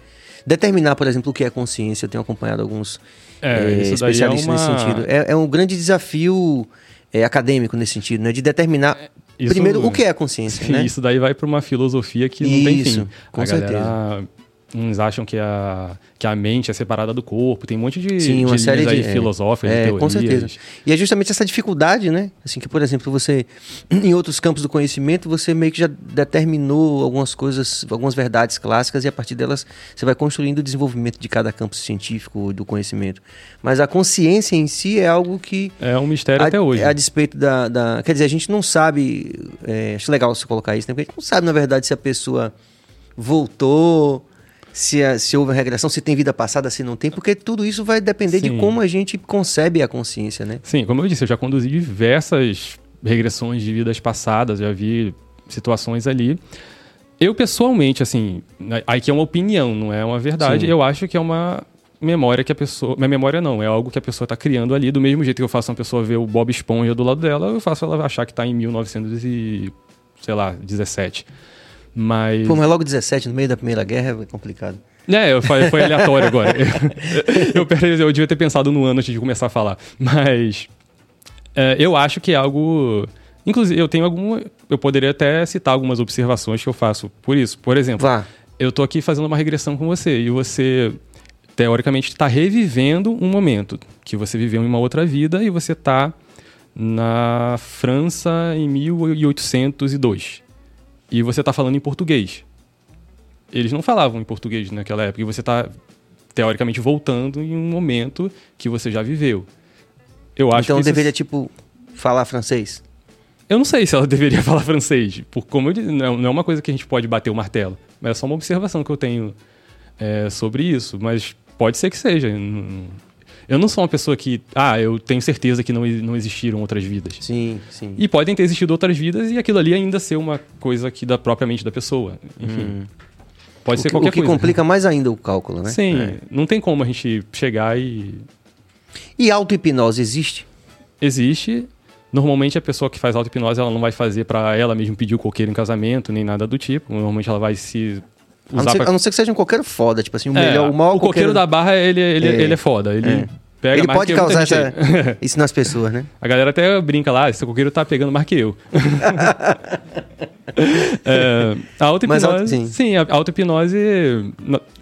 Determinar, por exemplo, o que é consciência. Eu tenho acompanhado alguns É, eh, é especialistas uma- nesse sentido. É, é um grande desafio eh, acadêmico nesse sentido, né? De determinar, isso- primeiro, o que é a consciência, Sim, né? Isso daí vai para uma filosofia que não tem Isso, fim. com a galera, uns acham que a, que a mente é separada do corpo. Tem um monte de, Sim, uma de série de é, filosóficas, é, de teorias. com certeza. E é justamente essa dificuldade, né? Assim que, por exemplo, você em outros campos do conhecimento, você meio que já determinou algumas coisas, algumas verdades clássicas e a partir delas você vai construindo o desenvolvimento de cada campo científico do conhecimento. Mas a consciência em si é algo que É um mistério a, até hoje. A despeito da, da- Quer dizer, a gente não sabe. é, acho legal você colocar isso, né? Porque a gente não sabe, na verdade, se a pessoa voltou, se, a- se houve regressão, se tem vida passada, se não tem, porque tudo isso vai depender de Sim. como a gente concebe a consciência, né? Sim, como eu disse, eu já conduzi diversas regressões de vidas passadas, já vi situações ali. Eu, pessoalmente, assim, né, aí que é uma opinião, não é uma verdade, Sim. eu acho que é uma memória que a pessoa. Minha memória não, é algo que a pessoa está criando ali, do mesmo jeito que eu faço uma pessoa ver o Bob Esponja do lado dela, eu faço ela achar que está em 1900 e, sei lá, 17. Mas. Pô, mas logo 17, no meio da Primeira Guerra, é complicado. É, eu falei- foi aleatório agora. eu, eu, eu devia ter pensado no ano antes de começar a falar. Mas é, eu acho que é algo. Inclusive, eu tenho alguma. Eu poderia até citar algumas observações que eu faço por isso. Por exemplo, Vá. eu tô aqui fazendo uma regressão com você e você, teoricamente, está revivendo um momento que você viveu em uma outra vida e você tá na França em 1802. E você tá falando em português. Eles não falavam em português naquela época e você tá, teoricamente, voltando em um momento que você já viveu. Eu acho então que isso- deveria, tipo, falar francês. eu não sei se ela deveria falar francês, por como eu disse, não não é uma coisa que a gente pode bater o martelo, mas é só uma observação que eu tenho é, sobre isso, mas pode ser que seja. Não- Eu não sou uma pessoa que, ah, eu tenho certeza que não, não existiram outras vidas. Sim, sim. E podem ter existido outras vidas e aquilo ali ainda ser uma coisa aqui da própria mente da pessoa. Enfim. Hum. Pode o ser que, qualquer o que coisa. complica mais ainda o cálculo, né? Sim, É. não tem como a gente chegar e. E auto-hipnose existe? Existe. Normalmente a pessoa que faz auto-hipnose ela não vai fazer pra ela mesmo pedir o coqueiro em casamento, nem nada do tipo. Normalmente ela vai se A não, ser, pra... a não ser que seja um coqueiro foda, tipo assim, o É, melhor, o maior o coqueiro da barra, ele, ele, É. ele é foda. Ele É. pega Ele pode causar essa, isso nas pessoas, né? A galera até brinca lá, esse coqueiro tá pegando mais que eu. É, a auto-hipnose. Auto- sim. sim. a auto-hipnose.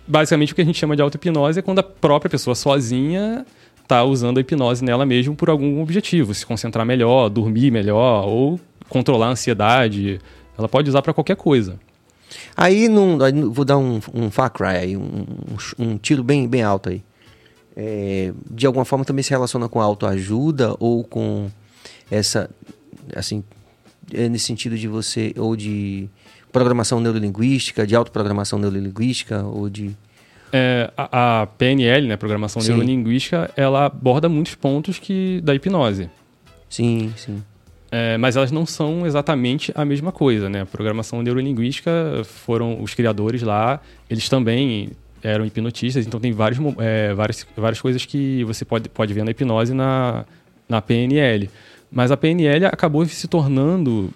Basicamente o que a gente chama de auto-hipnose é quando a própria pessoa sozinha tá usando a hipnose nela mesmo por algum objetivo. Se concentrar melhor, dormir melhor, ou controlar a ansiedade. Ela pode usar pra qualquer coisa. Aí, num, vou dar um, um far cry aí, um, um tiro bem, bem alto aí. É, de alguma forma também se relaciona com a autoajuda ou com essa, assim, é nesse sentido de você, ou de programação neurolinguística, de autoprogramação neurolinguística, ou de... É, a, a PNL, né, Programação Sim. Neurolinguística, ela aborda muitos pontos que da hipnose. Sim, sim. É, mas elas não são exatamente a mesma coisa, né? A programação neurolinguística foram os criadores lá, eles também eram hipnotistas, então tem vários, é, várias, várias coisas que você pode, pode ver na hipnose na, na PNL. Mas a PNL acabou se tornando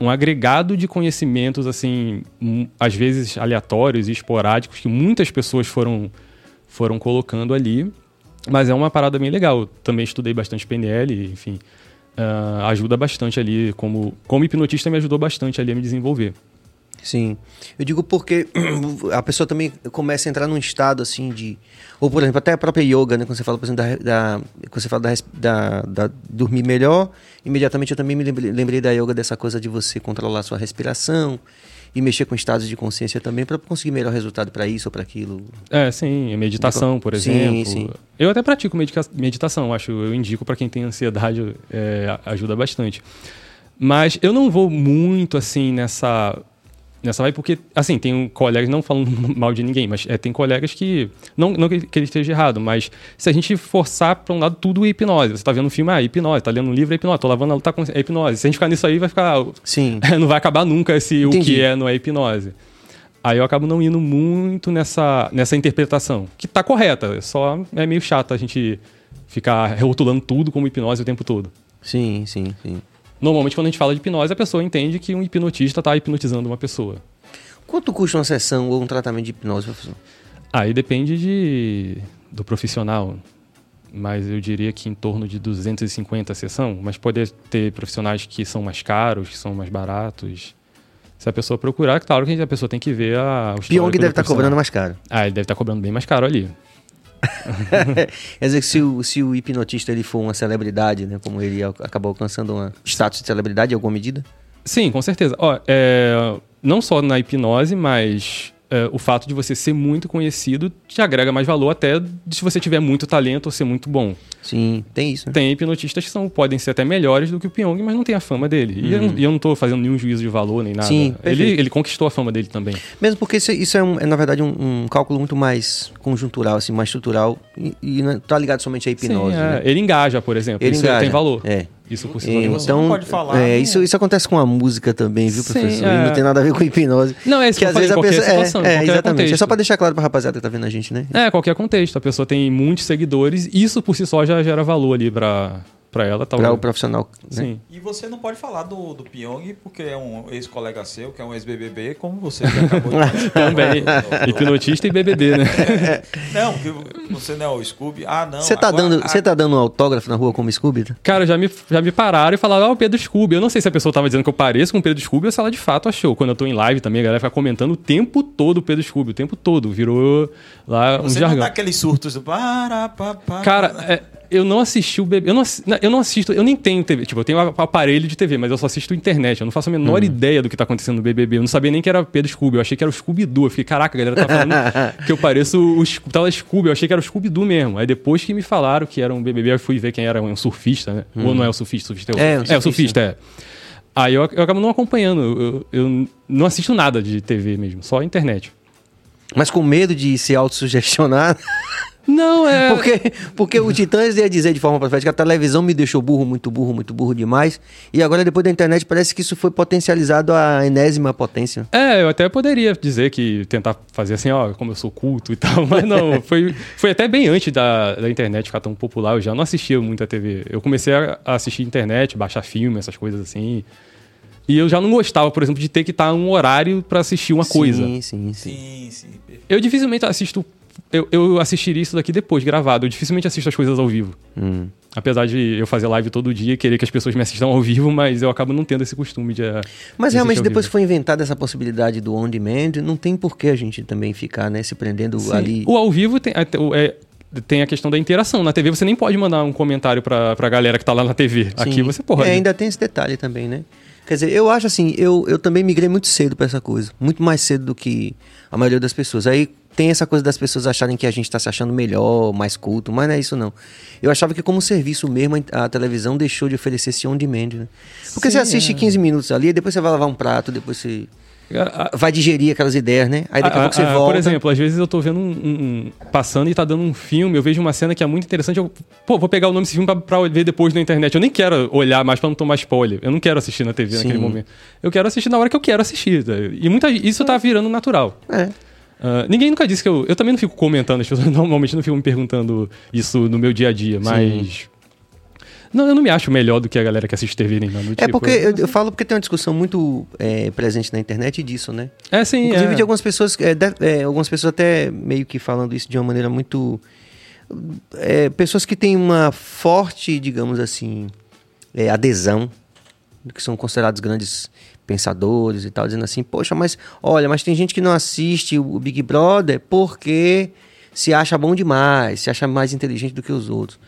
um agregado de conhecimentos, assim, às vezes aleatórios e esporádicos, que muitas pessoas foram, foram colocando ali. Mas é uma parada bem legal. Eu também estudei bastante PNL, enfim. ah, ajuda bastante ali, como, como hipnotista me ajudou bastante ali a me desenvolver. Sim. Eu digo porque a pessoa também começa a entrar num estado assim de. Ou, por exemplo, até a própria yoga, né? Quando você fala, por exemplo, da. da quando você fala da, da, da dormir melhor, imediatamente eu também me lembrei, lembrei da yoga dessa coisa de você controlar a sua respiração e mexer com estados de consciência também para conseguir melhor resultado para isso ou para aquilo. É, sim, meditação, por Sim, exemplo. sim. Eu até pratico meditação, acho, eu indico para quem tem ansiedade, é, ajuda bastante. Mas eu não vou muito assim nessa nessa vai porque assim, tem colegas não falando mal de ninguém, mas é, tem colegas que não, não que que ele esteja errado, mas se a gente forçar para um lado tudo é hipnose. Você tá vendo um filme, ah, hipnose, tá lendo um livro, é hipnose, tô lavando a luta com é hipnose. Se a gente ficar nisso aí vai ficar Sim. não vai acabar nunca esse o Entendi. que é não é hipnose. Aí eu acabo não indo muito nessa, nessa interpretação, que tá correta, só é meio chato a gente ficar rotulando tudo como hipnose o tempo todo. Sim, sim, sim. Normalmente quando a gente fala de hipnose, a pessoa entende que um hipnotista tá hipnotizando uma pessoa. Quanto custa uma sessão ou um tratamento de hipnose, professor? Aí depende de, do profissional, mas eu diria que em torno de 250 a sessão, mas pode ter profissionais que são mais caros, que são mais baratos. Se a pessoa procurar, claro que a pessoa tem que ver a. o Pyong deve estar profissional. cobrando mais caro. Ah, ele deve estar cobrando bem mais caro ali. Quer dizer que se o, se o hipnotista ele for uma celebridade, né? Como ele acabou alcançando um status de celebridade em alguma medida? Sim, com certeza. Ó, é, não só na hipnose, mas é, o fato de você ser muito conhecido te agrega mais valor até se você tiver muito talento ou ser muito bom. Sim, tem isso. Né? Tem hipnotistas que são, podem ser até melhores do que o Pyong, mas não tem a fama dele. E eu, não- eu não tô fazendo nenhum juízo de valor nem nada. Sim, ele, ele conquistou a fama dele também. Mesmo porque isso, isso é, um- é, na verdade, um, um cálculo muito mais conjuntural, assim, mais estrutural, e, e não tá ligado somente à hipnose. Sim, é. né? Ele engaja, por exemplo. Ele Isso engaja. tem valor. É. Isso por si só. Então, não pode falar, é, né? isso, isso acontece com a música também, viu, Sim, professor? é. E não tem nada a ver com hipnose. Não, é isso que eu falei, qualquer situação, é, é, qualquer exatamente. É contexto. só pra deixar claro pra rapaziada que tá vendo a gente, né? É, qualquer contexto. A pessoa tem muitos seguidores, isso por si só já gera valor ali pra, pra ela. Pra Talvez. o profissional. Né? Sim. E você não pode falar do, do Pyong, porque é um ex-colega seu, que é um ex-BBB, como você já acabou de falar. Também. Hipnotista e BBB, né? Não, você não é o Scooby. Ah, não. Você tá, agora- dando, você tá dando um autógrafo na rua como Scooby? tá? Cara, já me, já me pararam e falaram, ah, o Pedro Scooby. Eu não sei se a pessoa tava dizendo que eu pareço com o Pedro Scooby ou se ela de fato achou. Quando eu tô em live também, a galera fica comentando o tempo todo o Pedro Scooby, o tempo todo. Virou lá um Você não jargão. dá aqueles surtos do... Para, pa, pa, Cara, é, eu não assisti o bebê. Eu não, eu não assisto, eu nem tenho TV. Tipo, eu tenho aparelho de TV, mas eu só assisto internet. Eu não faço a menor ideia do que tá acontecendo no BBB. Eu não sabia nem que era Pedro Scooby. Eu achei que era o Scooby-Doo. Eu fiquei, caraca, a galera tá falando que eu pareço o Sco- tava Scooby. Eu achei que era o Scooby-Doo mesmo. Aí depois que me falaram que era um BBB, eu fui ver quem era um surfista, né? Ou não é o surfista? surfista é, o, É, um é, o surfista, é. Aí eu, eu acabo não acompanhando. Eu, eu não assisto nada de TV mesmo, só internet. Mas com medo de ser autossugestionado. Não, é. Porque, porque o Titãs ia dizer de forma profética, a televisão me deixou burro, muito burro, muito burro demais. E agora, depois da internet, parece que isso foi potencializado à enésima potência. É, eu até poderia dizer que tentar fazer assim, ó, como eu sou culto e tal, mas não, foi, foi até bem antes da, da internet ficar tão popular. Eu já não assistia muito a TV. Eu comecei a assistir internet, baixar filme, essas coisas assim. E eu já não gostava, por exemplo, de ter que estar um horário pra assistir uma coisa. Sim, sim, sim. Sim, sim. Eu dificilmente assisto. Eu, eu assistiria isso daqui depois, gravado. Eu dificilmente assisto as coisas ao vivo. Hum. Apesar de eu fazer live todo dia e querer que as pessoas me assistam ao vivo, mas eu acabo não tendo esse costume de. eh, Mas de realmente, depois que foi inventada essa possibilidade do on-demand, não tem por que a gente também ficar né, se prendendo Sim. ali. O ao vivo tem, é, tem a questão da interação. Na TV você nem pode mandar um comentário pra, pra galera que tá lá na TV. Aqui Sim. você pode. É, ainda tem esse detalhe também, né? Quer dizer, eu acho assim, eu, eu também migrei muito cedo pra essa coisa. Muito mais cedo do que a maioria das pessoas. Aí tem essa coisa das pessoas acharem que a gente tá se achando melhor, mais culto, mas não é isso não. Eu achava que como serviço mesmo, a televisão deixou de oferecer esse on-demand, né? Porque Sim, você assiste é. 15 minutos ali, depois você vai lavar um prato, depois você vai digerir aquelas ideias, né? Aí daqui a, a- pouco você a- volta. Por exemplo, às vezes eu tô vendo um, um- passando e tá dando um filme, eu vejo uma cena que é muito interessante, eu pô, vou pegar o nome desse filme pra, pra ver depois na internet. Eu nem quero olhar mais pra não tomar spoiler. Eu não quero assistir na TV naquele Sim. momento. Eu quero assistir na hora que eu quero assistir. tá? E muita, isso tá virando natural. É. Ah, ninguém nunca disse que eu. Eu também não fico comentando, as pessoas normalmente não ficam me perguntando isso no meu dia a dia, mas. Não, eu não me acho melhor do que a galera que assiste TV nem nada É tipo. porque, eu, eu falo porque tem uma discussão muito é, presente na internet disso, né? É, sim. Inclusive é. de algumas pessoas, é, de- é, algumas pessoas até meio que falando isso de uma maneira muito. é, pessoas que têm uma forte, digamos assim, é, adesão, que são considerados grandes pensadores e tal, dizendo assim, poxa, mas olha, mas tem gente que não assiste o Big Brother porque se acha bom demais, se acha mais inteligente do que os outros.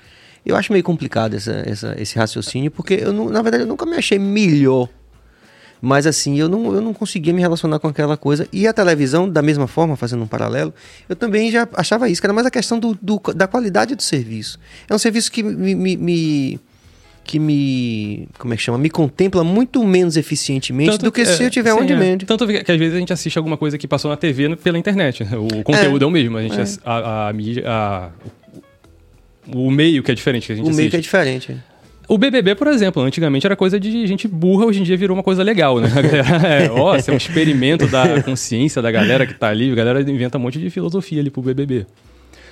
Eu acho meio complicado essa, essa- esse raciocínio, porque eu, não- na verdade, eu nunca me achei melhor mas assim, eu não, eu não conseguia me relacionar com aquela coisa. E a televisão, da mesma forma, fazendo um paralelo, eu também já achava isso, que era mais a questão do, do- da qualidade do serviço. É um serviço que me, me- me- que me. Como é que chama? Me contempla muito menos eficientemente Tanto do que se é, eu tiver sim, on é. demand. Tanto que, que às vezes a gente assiste alguma coisa que passou na TV pela internet. né? O conteúdo é, o mesmo. A gente é. a, a a- o, meio que é diferente que a gente O meio que é assiste. diferente. O BBB, por exemplo, antigamente era coisa de gente burra, hoje em dia virou uma coisa legal, né? A galera, é, ó, é um experimento da consciência da galera que tá ali. A galera inventa um monte de filosofia ali pro BBB.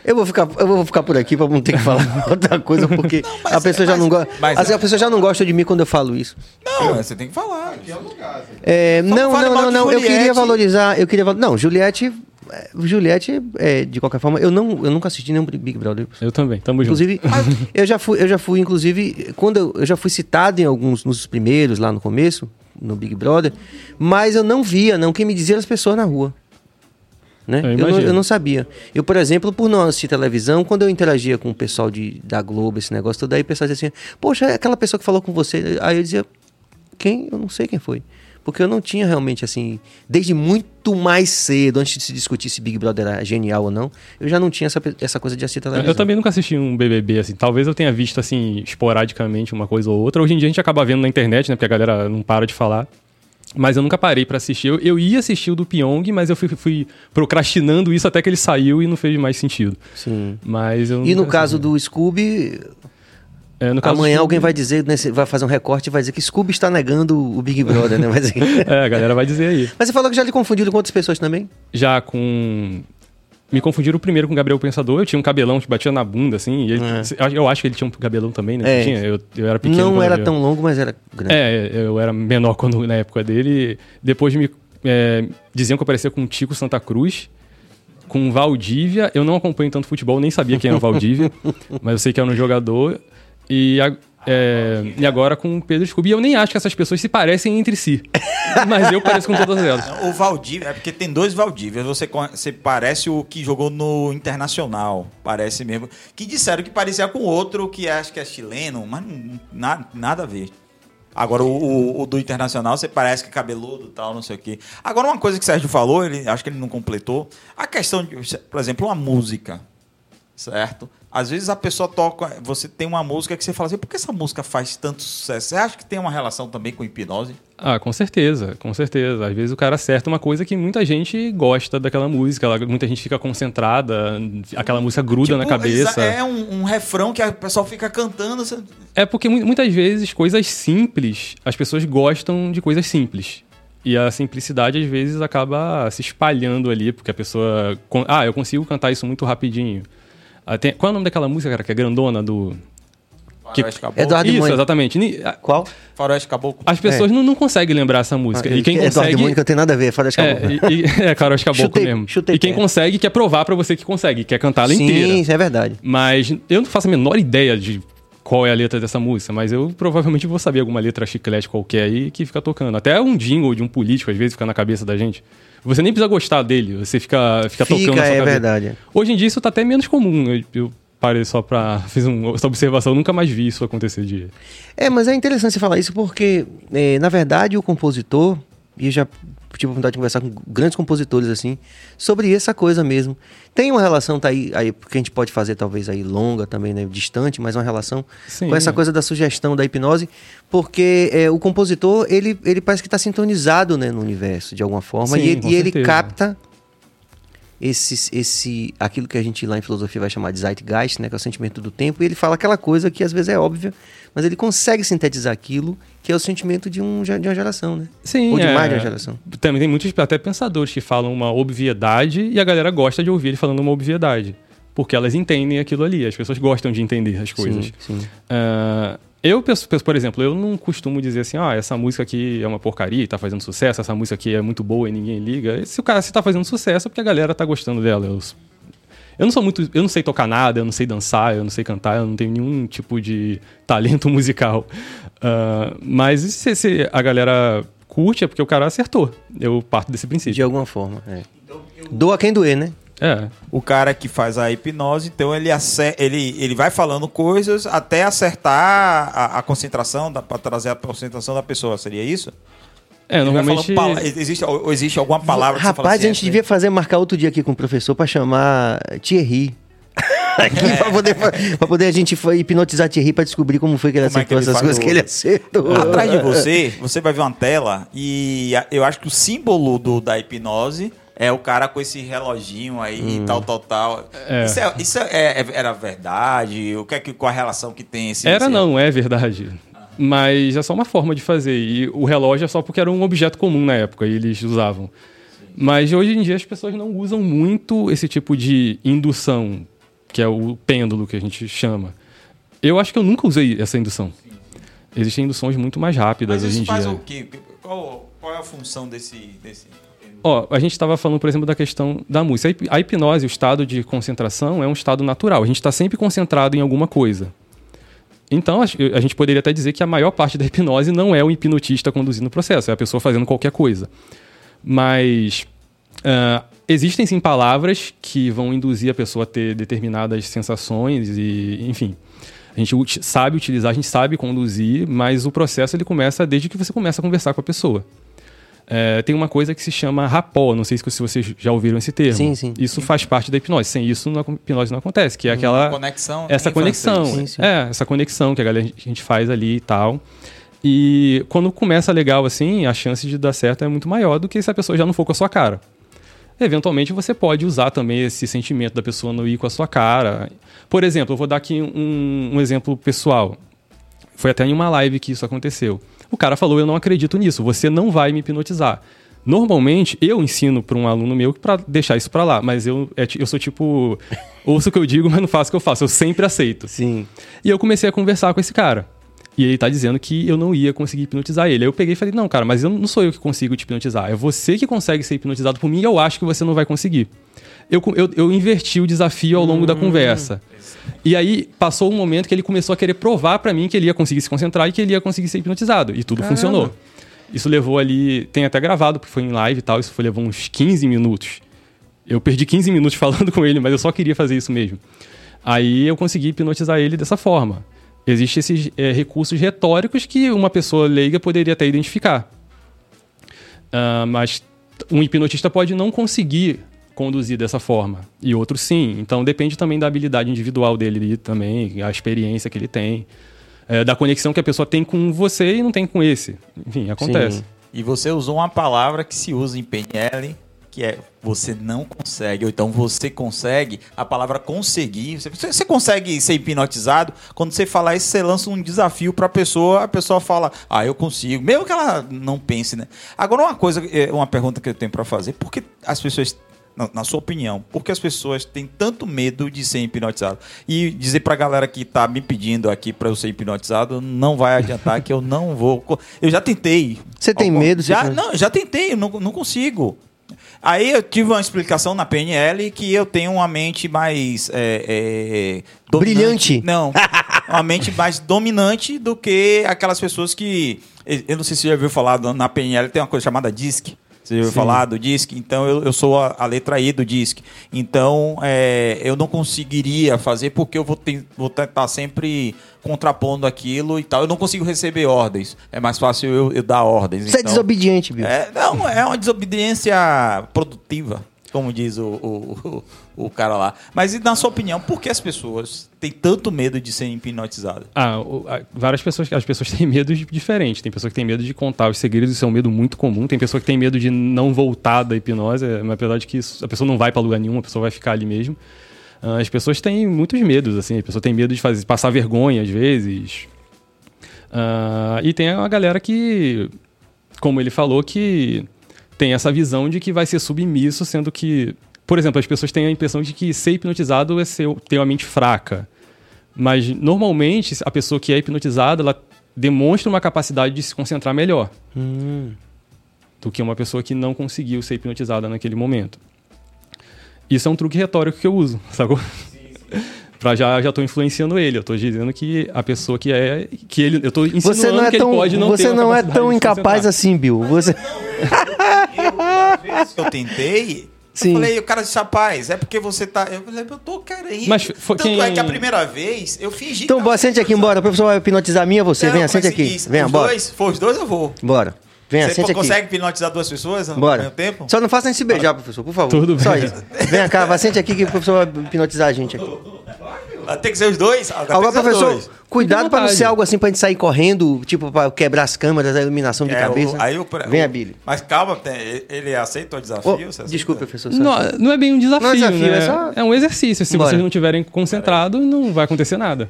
Eu vou ficar, eu vou ficar por aqui para não ter que falar outra coisa, porque a pessoa já mas- não gosta. mas- assim, a pessoa já não gosta de mim quando eu falo isso. Não, você tem que falar. É, Só não, não fale não, não, de não. Eu queria Juliette. valorizar. Eu queria Não, Juliette. É, Juliette, é, de qualquer forma, eu, não, eu nunca assisti nenhum Big Brother. Eu também, tamo junto. Inclusive, eu já fui, eu já fui, inclusive, quando eu, eu já fui citado em alguns, nos primeiros, lá no começo, no Big Brother, mas eu não via, não, quem me dizia as pessoas na rua. Né? Eu Eu, não, eu não sabia. Eu, por exemplo, por não assistir televisão, quando eu interagia com o pessoal de, da Globo, esse negócio todo, aí o pessoal dizia assim, poxa, é aquela pessoa que falou com você. Aí eu dizia, quem? Eu não sei quem foi. Porque eu não tinha realmente, assim, desde muito mais cedo, antes de se discutir se Big Brother era genial ou não, eu já não tinha essa, essa coisa de assistir televisão. Eu também nunca assisti um BBB, assim. Talvez eu tenha visto, assim, esporadicamente uma coisa ou outra. Hoje em dia a gente acaba vendo na internet, né? Porque a galera não para de falar. Mas eu nunca parei pra assistir. Eu, eu ia assistir o do Pyong, mas eu fui, fui procrastinando isso até que ele saiu e não fez mais sentido. Sim. Mas eu E no caso do Scooby, É, amanhã alguém vai dizer, né, vai fazer um recorte e vai dizer que Scooby está negando o Big Brother, né? Mas, É, a galera vai dizer aí. mas você falou que já lhe confundiram com outras pessoas também? Já com. Me confundiram primeiro com o Gabriel Pensador. Eu tinha um cabelão que batia na bunda, assim. Ele- Eu acho que ele tinha um cabelão também, né? É. Tinha, eu, eu era pequeno. não eu era vi. tão longo, mas era grande. É, eu era menor quando, na época dele. Depois me é, diziam que eu parecia com o Tico Santa Cruz, com o Valdívia. Eu não acompanho tanto futebol, nem sabia quem era o Valdívia, mas eu sei que era um jogador. E, a- é, e agora com o Pedro Scooby. E eu nem acho que essas pessoas se parecem entre si. mas eu pareço com todas elas. O Valdívia, é porque tem dois Valdivias. Você, você parece o que jogou no Internacional, parece mesmo. Que disseram que parecia com outro que acho que é chileno, mas na- nada a ver. Agora, o, o- o do Internacional, você parece que é cabeludo tal, não sei o quê. Agora, uma coisa que o Sérgio falou, ele, acho que ele não completou, a questão de, por exemplo, uma música. certo? Às vezes a pessoa toca, você tem uma música que você fala assim, por que essa música faz tanto sucesso? Você acha que tem uma relação também com hipnose? Ah, com certeza, com certeza. Às vezes o cara acerta uma coisa que muita gente gosta daquela música, muita gente fica concentrada, aquela música gruda na Tipo, cabeça. É um, um refrão que a pessoa fica cantando. você- É porque mu- muitas vezes coisas simples, as pessoas gostam de coisas simples. E a simplicidade às vezes acaba se espalhando ali, porque a pessoa. Ah, eu consigo cantar isso muito rapidinho. Ah, tem- Qual é o nome daquela música, cara, que é grandona do. Que- Faroeste Caboclo. Eduardo Isso, Mônica. exatamente. Qual? Faroeste Caboclo. As pessoas não, não conseguem lembrar essa música. e quem Eduardo consegue. e Mônica tem nada a ver, de É, e, e, é cara, acho que caboclo Chutei- mesmo. chutei e quem perto. consegue quer provar pra você que consegue, quer cantar ela Sim, inteira. isso é verdade. Mas eu não faço a menor ideia de qual é a letra dessa música, mas eu provavelmente vou saber alguma letra chiclete qualquer aí que fica tocando. Até um jingle de um político, às vezes, fica na cabeça da gente. Você nem precisa gostar dele, você fica, fica, Fica, tocando na sua é cabeça. verdade. Hoje em dia isso tá até menos comum. Eu, eu parei só pra. Fiz um- essa observação, eu nunca mais vi isso acontecer de. É, mas é interessante você falar isso porque, é, na verdade, o compositor, e eu já tive a oportunidade de conversar com grandes compositores assim, sobre essa coisa mesmo. Tem uma relação, tá aí, aí que a gente pode fazer talvez aí longa também, né, distante, mas uma relação Sim. com essa coisa da sugestão da hipnose, porque é, o compositor, ele, ele parece que está sintonizado né, no universo, de alguma forma, Sim, e, e ele capta esse, esse, aquilo que a gente lá em filosofia vai chamar de zeitgeist, né, que é o sentimento do tempo, e ele fala aquela coisa que às vezes é óbvia, mas ele consegue sintetizar aquilo que é o sentimento de, um, de uma geração, né? Sim, Ou de é. mais de uma geração. Também tem muitos até pensadores que falam uma obviedade e a galera gosta de ouvir ele falando uma obviedade. Porque elas entendem aquilo ali, as pessoas gostam de entender as coisas. Sim, sim. Ah, eu, por exemplo, eu não costumo dizer assim, ah, essa música aqui é uma porcaria e tá fazendo sucesso, essa música aqui é muito boa e ninguém liga. Se o cara se tá fazendo sucesso é porque a galera tá gostando dela. Eu, eu não sou muito. Eu não sei tocar nada, eu não sei dançar, eu não sei cantar, eu não tenho nenhum tipo de talento musical. Ah, mas se, se a galera curte é porque o cara acertou. Eu parto desse De princípio. alguma forma, é. Doa quem doer, né? É. O cara que faz a hipnose, então ele, ele, ele vai falando coisas até acertar a, a concentração, para trazer a concentração da pessoa. Seria isso? É, Ele normalmente. existe, ou existe alguma palavra que você fala Rapaz, assim, a gente aí? devia fazer, marcar outro dia aqui com o professor pra chamar Thierry. aqui pra poder, pra poder a gente hipnotizar Thierry pra descobrir como foi que ele Como é que acertou ele essas coisas o- que ele acertou. Atrás de você, você vai ver uma tela e eu acho que o símbolo do, da hipnose é o cara com esse reloginho aí Hum. e tal, tal, tal. É. Isso, é, isso é- é- era verdade? O que é que, qual a relação que tem esse... Era esse- não, é verdade. Mas é só uma forma de fazer. E o relógio é só porque era um objeto comum na época e eles usavam. Mas hoje em dia as pessoas não usam muito esse tipo de indução, que é o pêndulo que a gente chama. Eu acho que eu nunca usei essa indução. Existem induções muito mais rápidas Mas hoje isso em faz dia. o quê? Qual, qual é a função desse... desse... Ó, a gente estava falando, por exemplo, da questão da música. A hip- A hipnose, o estado de concentração, é um estado natural. A gente está sempre concentrado em alguma coisa. Então, a gente poderia até dizer que a maior parte da hipnose não é o hipnotista conduzindo o processo, é a pessoa fazendo qualquer coisa. Mas ah, existem sim palavras que vão induzir a pessoa a ter determinadas sensações e, enfim. A gente sabe utilizar, a gente sabe conduzir, mas o processo ele começa desde que você começa a conversar com a pessoa. É, tem uma coisa que se chama rapó, não sei se vocês já ouviram esse termo. Sim, sim. Isso faz parte da hipnose. Sem isso, a hipnose não acontece, que é aquela Conexão essa em conexão. Sim, sim. é, essa conexão que a galera a gente faz ali e tal. E quando começa legal assim, a chance de dar certo é muito maior do que se a pessoa já não for com a sua cara. Eventualmente você pode usar também esse sentimento da pessoa não ir com a sua cara. Por exemplo, eu vou dar aqui um, um exemplo pessoal. Foi até em uma live que isso aconteceu. O cara falou: Eu não acredito nisso, você não vai me hipnotizar. Normalmente, eu ensino para um aluno meu para deixar isso para lá, mas eu, é eu sou tipo. Ouço o que eu digo, mas não faço o que eu faço. Eu sempre aceito. Sim. E eu comecei a conversar com esse cara. E ele tá dizendo que eu não ia conseguir hipnotizar ele. Aí eu peguei e falei: Não, cara, mas eu não sou eu que consigo te hipnotizar. É você que consegue ser hipnotizado por mim e eu acho que você não vai conseguir. Eu, eu, eu inverti o desafio ao longo da conversa. E aí passou um momento que ele começou a querer provar pra mim que ele ia conseguir se concentrar e que ele ia conseguir ser hipnotizado. E tudo Caramba. funcionou. Isso levou ali. Tem até gravado, porque foi em live e tal. Isso foi, levou uns 15 minutos. Eu perdi 15 minutos falando com ele, mas eu só queria fazer isso mesmo. Aí eu consegui hipnotizar ele dessa forma. Existem esses eh, recursos retóricos que uma pessoa leiga poderia até identificar. Ah, mas um hipnotista pode não conseguir conduzir dessa forma. E outros sim. Então depende também da habilidade individual dele também, a experiência que ele tem, é, da conexão que a pessoa tem com você e não tem com esse. Enfim, acontece. Sim. E você usou uma palavra que se usa em PNL, que é você não consegue, ou então você consegue, a palavra conseguir. Você, você consegue ser hipnotizado, quando você falar isso, você lança um desafio para a pessoa, a pessoa fala, ah, eu consigo, mesmo que ela não pense, né? Agora, uma coisa, é, uma pergunta que eu tenho para fazer, por que as pessoas na, na, sua opinião, por que as pessoas têm tanto medo de ser hipnotizado? E dizer pra galera que tá me pedindo aqui pra eu ser hipnotizado, não vai adiantar que eu não vou. Eu já tentei. Você tem Algum- medo? Já, não, já tentei, eu não, não consigo. Aí eu tive uma explicação na PNL que eu tenho uma mente mais. é, é. Brilhante. Não. Uma mente mais dominante do que aquelas pessoas que. Eu não sei se você já ouviu falar na PNL, tem uma coisa chamada DISC. Você ouviu falar do DISC? Então eu, eu sou a, a letra I do DISC. Então é, eu não conseguiria fazer porque eu vou, ten- vou tentar sempre contrapondo aquilo e tal. Eu não consigo receber ordens. É mais fácil eu, eu dar ordens. Você é então- desobediente, Bill. é, não, é uma desobediência produtiva, como diz o, o, o, cara lá. Mas e na sua opinião, por que as pessoas têm tanto medo de ser hipnotizadas? Ah, o- a- várias pessoas, as pessoas têm medo de- diferentes. Tem pessoa que tem medo de contar os segredos, isso é um medo muito comum. Tem pessoa que tem medo de não voltar da hipnose, é, apesar de que isso- a pessoa não vai para lugar nenhum, a pessoa vai ficar ali mesmo. Ah, as pessoas têm muitos medos, assim. A pessoa tem medo de fazer, passar vergonha às vezes. Ah, e tem a galera que, como ele falou, que tem essa visão de que vai ser submisso, sendo que, por exemplo, as pessoas têm a impressão de que ser hipnotizado é ser, ter uma mente fraca. Mas normalmente a pessoa que é hipnotizada, ela demonstra uma capacidade de se concentrar melhor do que uma pessoa que não conseguiu ser hipnotizada naquele momento. Isso é um truque retórico que eu uso, sacou? Pra já já tô influenciando ele, eu tô dizendo que a pessoa que é que ele eu tô insinuando Você não é que tão, ele pode não você não é tão incapaz assim, Bill. Você Eu, que eu tentei, Sim. eu falei, o cara disse, rapaz, é porque você tá. Eu falei, eu tô querendo. Mas foi Tanto quem- é que a primeira vez eu fingi. Então, bora, sente aqui, embora. O professor vai hipnotizar a minha, você. Não, Venha, sente é aqui. isso, Venha, os bora. Dois, for os dois, eu vou. Bora. Venha, Você sente aqui. consegue hipnotizar duas pessoas ao Bora. mesmo tempo? Só não faça nem se beijar, professor, por favor. Tudo Só bem. isso. Vem cá, vai, sente aqui que o professor vai hipnotizar a gente aqui. Ah, Tem que ser os dois? Agora, Agora, os professor, dois. cuidado pra não ser algo assim pra gente sair correndo, tipo, pra quebrar as câmeras, a iluminação de É, cabeça. o- aí o- Venha, o- Billy. Mas calma, tem- ele aceita o desafio? Aceita? desculpe, professor. Não, não é bem um desafio, Não é desafio, né? é só- É um exercício. Se Bora. vocês não estiverem concentrados, não vai acontecer nada.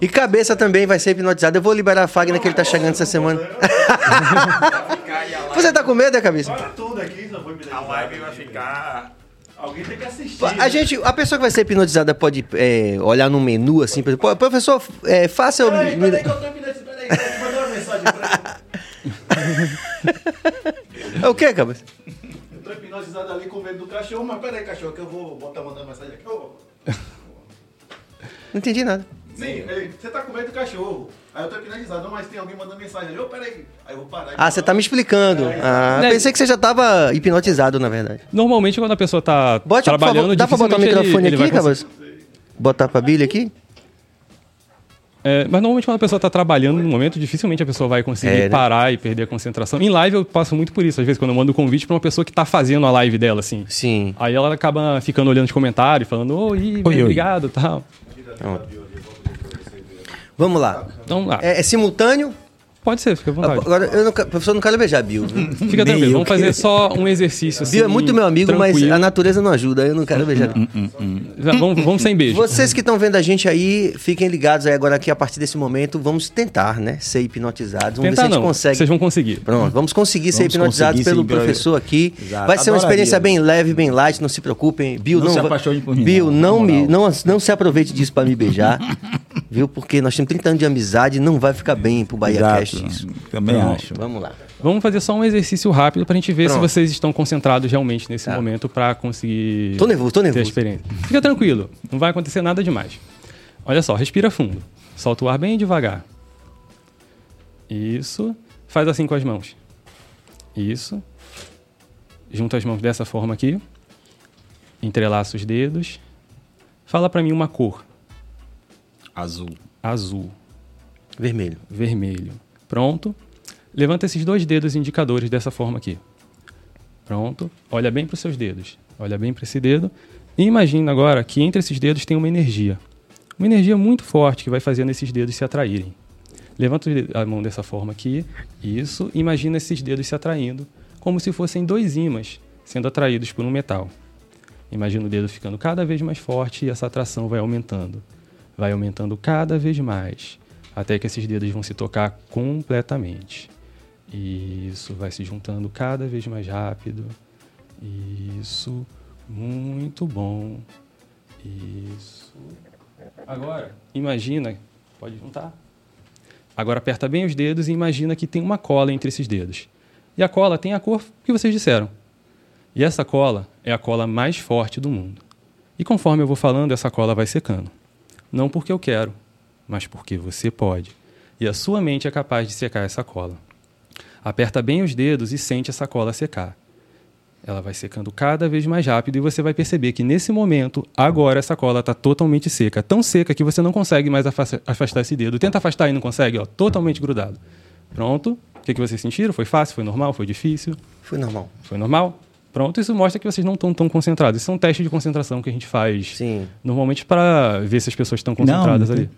E cabeça também vai ser hipnotizada. Eu vou liberar a Fagner que ele tá chegando essa semana. Você tá com medo, é, cabeça? Tudo aqui, não vou me A live vai ficar... Alguém tem que assistir. A gente, a pessoa que vai ser hipnotizada pode é, olhar no menu assim, por exemplo, "Pô, professor, é, faça. Peraí, peraí que eu tô hipnotizado. Peraí, mandar uma mensagem pra ele. É o que, cabeça? Eu tô hipnotizado ali com medo do cachorro, mas peraí, cachorro, que eu vou botar mandando mensagem aqui. Ô, Não entendi nada. Sim, você tá com medo do cachorro. Aí eu tô hipnotizado, não, mas tem alguém mandando mensagem ali. Ô, peraí. Aí eu vou parar. e Ah, você tá me explicando. Ah, Né? pensei que você já tava hipnotizado, na verdade. Normalmente, quando a pessoa tá Bote, por trabalhando, favor, dá pra botar o microfone ele aqui, cabeça? Botar pra Billy aqui? É, mas normalmente quando a pessoa está trabalhando no momento, dificilmente a pessoa vai conseguir É, né? parar e perder a concentração. Em live eu passo muito por isso, às vezes, quando eu mando um convite para uma pessoa que está fazendo a live dela, assim. Sim. Aí ela acaba ficando olhando os comentários, falando, oi, oi. obrigado tal. Vamos lá. Então, lá. É, é simultâneo? Pode ser, fica à vontade. Agora, eu não, quero- professor, não quero beijar Bill. Fica tranquilo, vamos fazer só um exercício assim. Bill é muito meu amigo, mas tranquilo. a natureza não ajuda. Eu não quero beijar. Já, vamos, vamos sem beijo. Vocês que estão vendo a gente aí, fiquem ligados aí agora aqui a partir desse momento. Vamos tentar, né? Ser hipnotizados. Vamos ver se Tentar a gente não, consegue. vocês vão conseguir. Pronto, vamos conseguir ser Vamos hipnotizados conseguir, pelo professor aqui. Exato. Vai ser uma experiência bem leve, bem light, não se preocupem. Bill, Não não, se apaixone por mim, Bill, não, não, me, não, não se aproveite disso para me beijar, viu? Porque nós temos 30 anos de amizade, não vai ficar bem pro Bahia Cast isso. Também Pronto, acho. Vamos lá. Vamos fazer só um exercício rápido pra gente ver Pronto. se vocês estão concentrados realmente nesse Tá. momento pra conseguir Tô nervoso, tô ter a nervoso. experiência. Fica tranquilo, não vai acontecer nada demais. Olha só, respira fundo. Solta o ar bem devagar. Isso. Faz assim com as mãos. Isso. Junta as mãos dessa forma aqui. Entrelaça os dedos. Fala pra mim uma cor. Azul. Azul. Vermelho. vermelho. Pronto. Levanta esses dois dedos indicadores dessa forma aqui. Pronto. Olha bem para os seus dedos. Olha bem para esse dedo. E imagina agora que entre esses dedos tem uma energia. Uma energia muito forte que vai fazendo esses dedos se atraírem. Levanta a mão dessa forma aqui. Isso. Imagina esses dedos se atraindo, como se fossem dois ímãs sendo atraídos por um metal. Imagina o dedo ficando cada vez mais forte e essa atração vai aumentando. Vai aumentando cada vez mais, até que esses dedos vão se tocar completamente. Isso vai se juntando cada vez mais rápido. Isso, muito bom. Isso. Agora, imagina, pode juntar. Agora aperta bem os dedos e imagina que tem uma cola entre esses dedos. E a cola tem a cor que vocês disseram. E essa cola é a cola mais forte do mundo. E conforme eu vou falando, essa cola vai secando. Não porque eu quero, mas porque você pode. E a sua mente é capaz de secar essa cola. Aperta bem os dedos e sente essa cola secar. Ela vai secando cada vez mais rápido e você vai perceber que nesse momento, agora essa cola está totalmente seca. Tão seca que você não consegue mais afastar esse dedo. Tenta afastar e não consegue, ó, totalmente grudado. Pronto. O que, que vocês sentiram? Foi fácil? Foi normal? Foi difícil? Foi normal. Foi normal? Pronto, isso mostra que vocês não estão tão concentrados. Isso é um teste de concentração que a gente faz Sim. normalmente para ver se as pessoas estão concentradas Não, ali.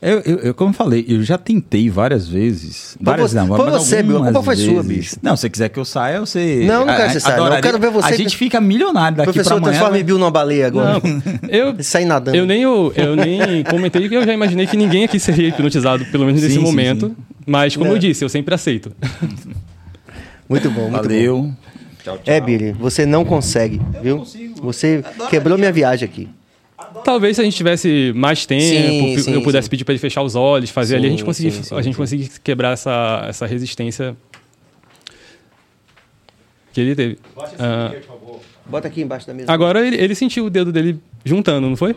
Eu, eu, eu, como eu falei, eu já tentei várias vezes. Várias você- não, foi você, meu, a culpa foi sua, vezes. bicho. Não, se você quiser que eu saia, você. Não, não quero que você saia, não. Eu quero ver você- A gente fica milionário daqui Professor, pra amanhã. transforma em né? Bill numa baleia agora. Não, eu, Sai nadando. eu, nem, eu, eu nem comentei que eu já imaginei que ninguém aqui seria hipnotizado, pelo menos nesse Sim, momento. sim. Mas, como Não. eu disse, eu sempre aceito. Muito bom, muito bom. Valeu. É, Billy, você não consegue, viu? Você quebrou minha viagem aqui. Talvez se a gente tivesse mais tempo, Sim, eu sim, pudesse sim. pedir para ele fechar os olhos, fazer ali, a gente conseguir, sim, sim, a gente conseguir quebrar essa, essa resistência que ele teve. Ah, Bota aqui embaixo da mesa. agora ele, ele sentiu o dedo dele juntando, não foi?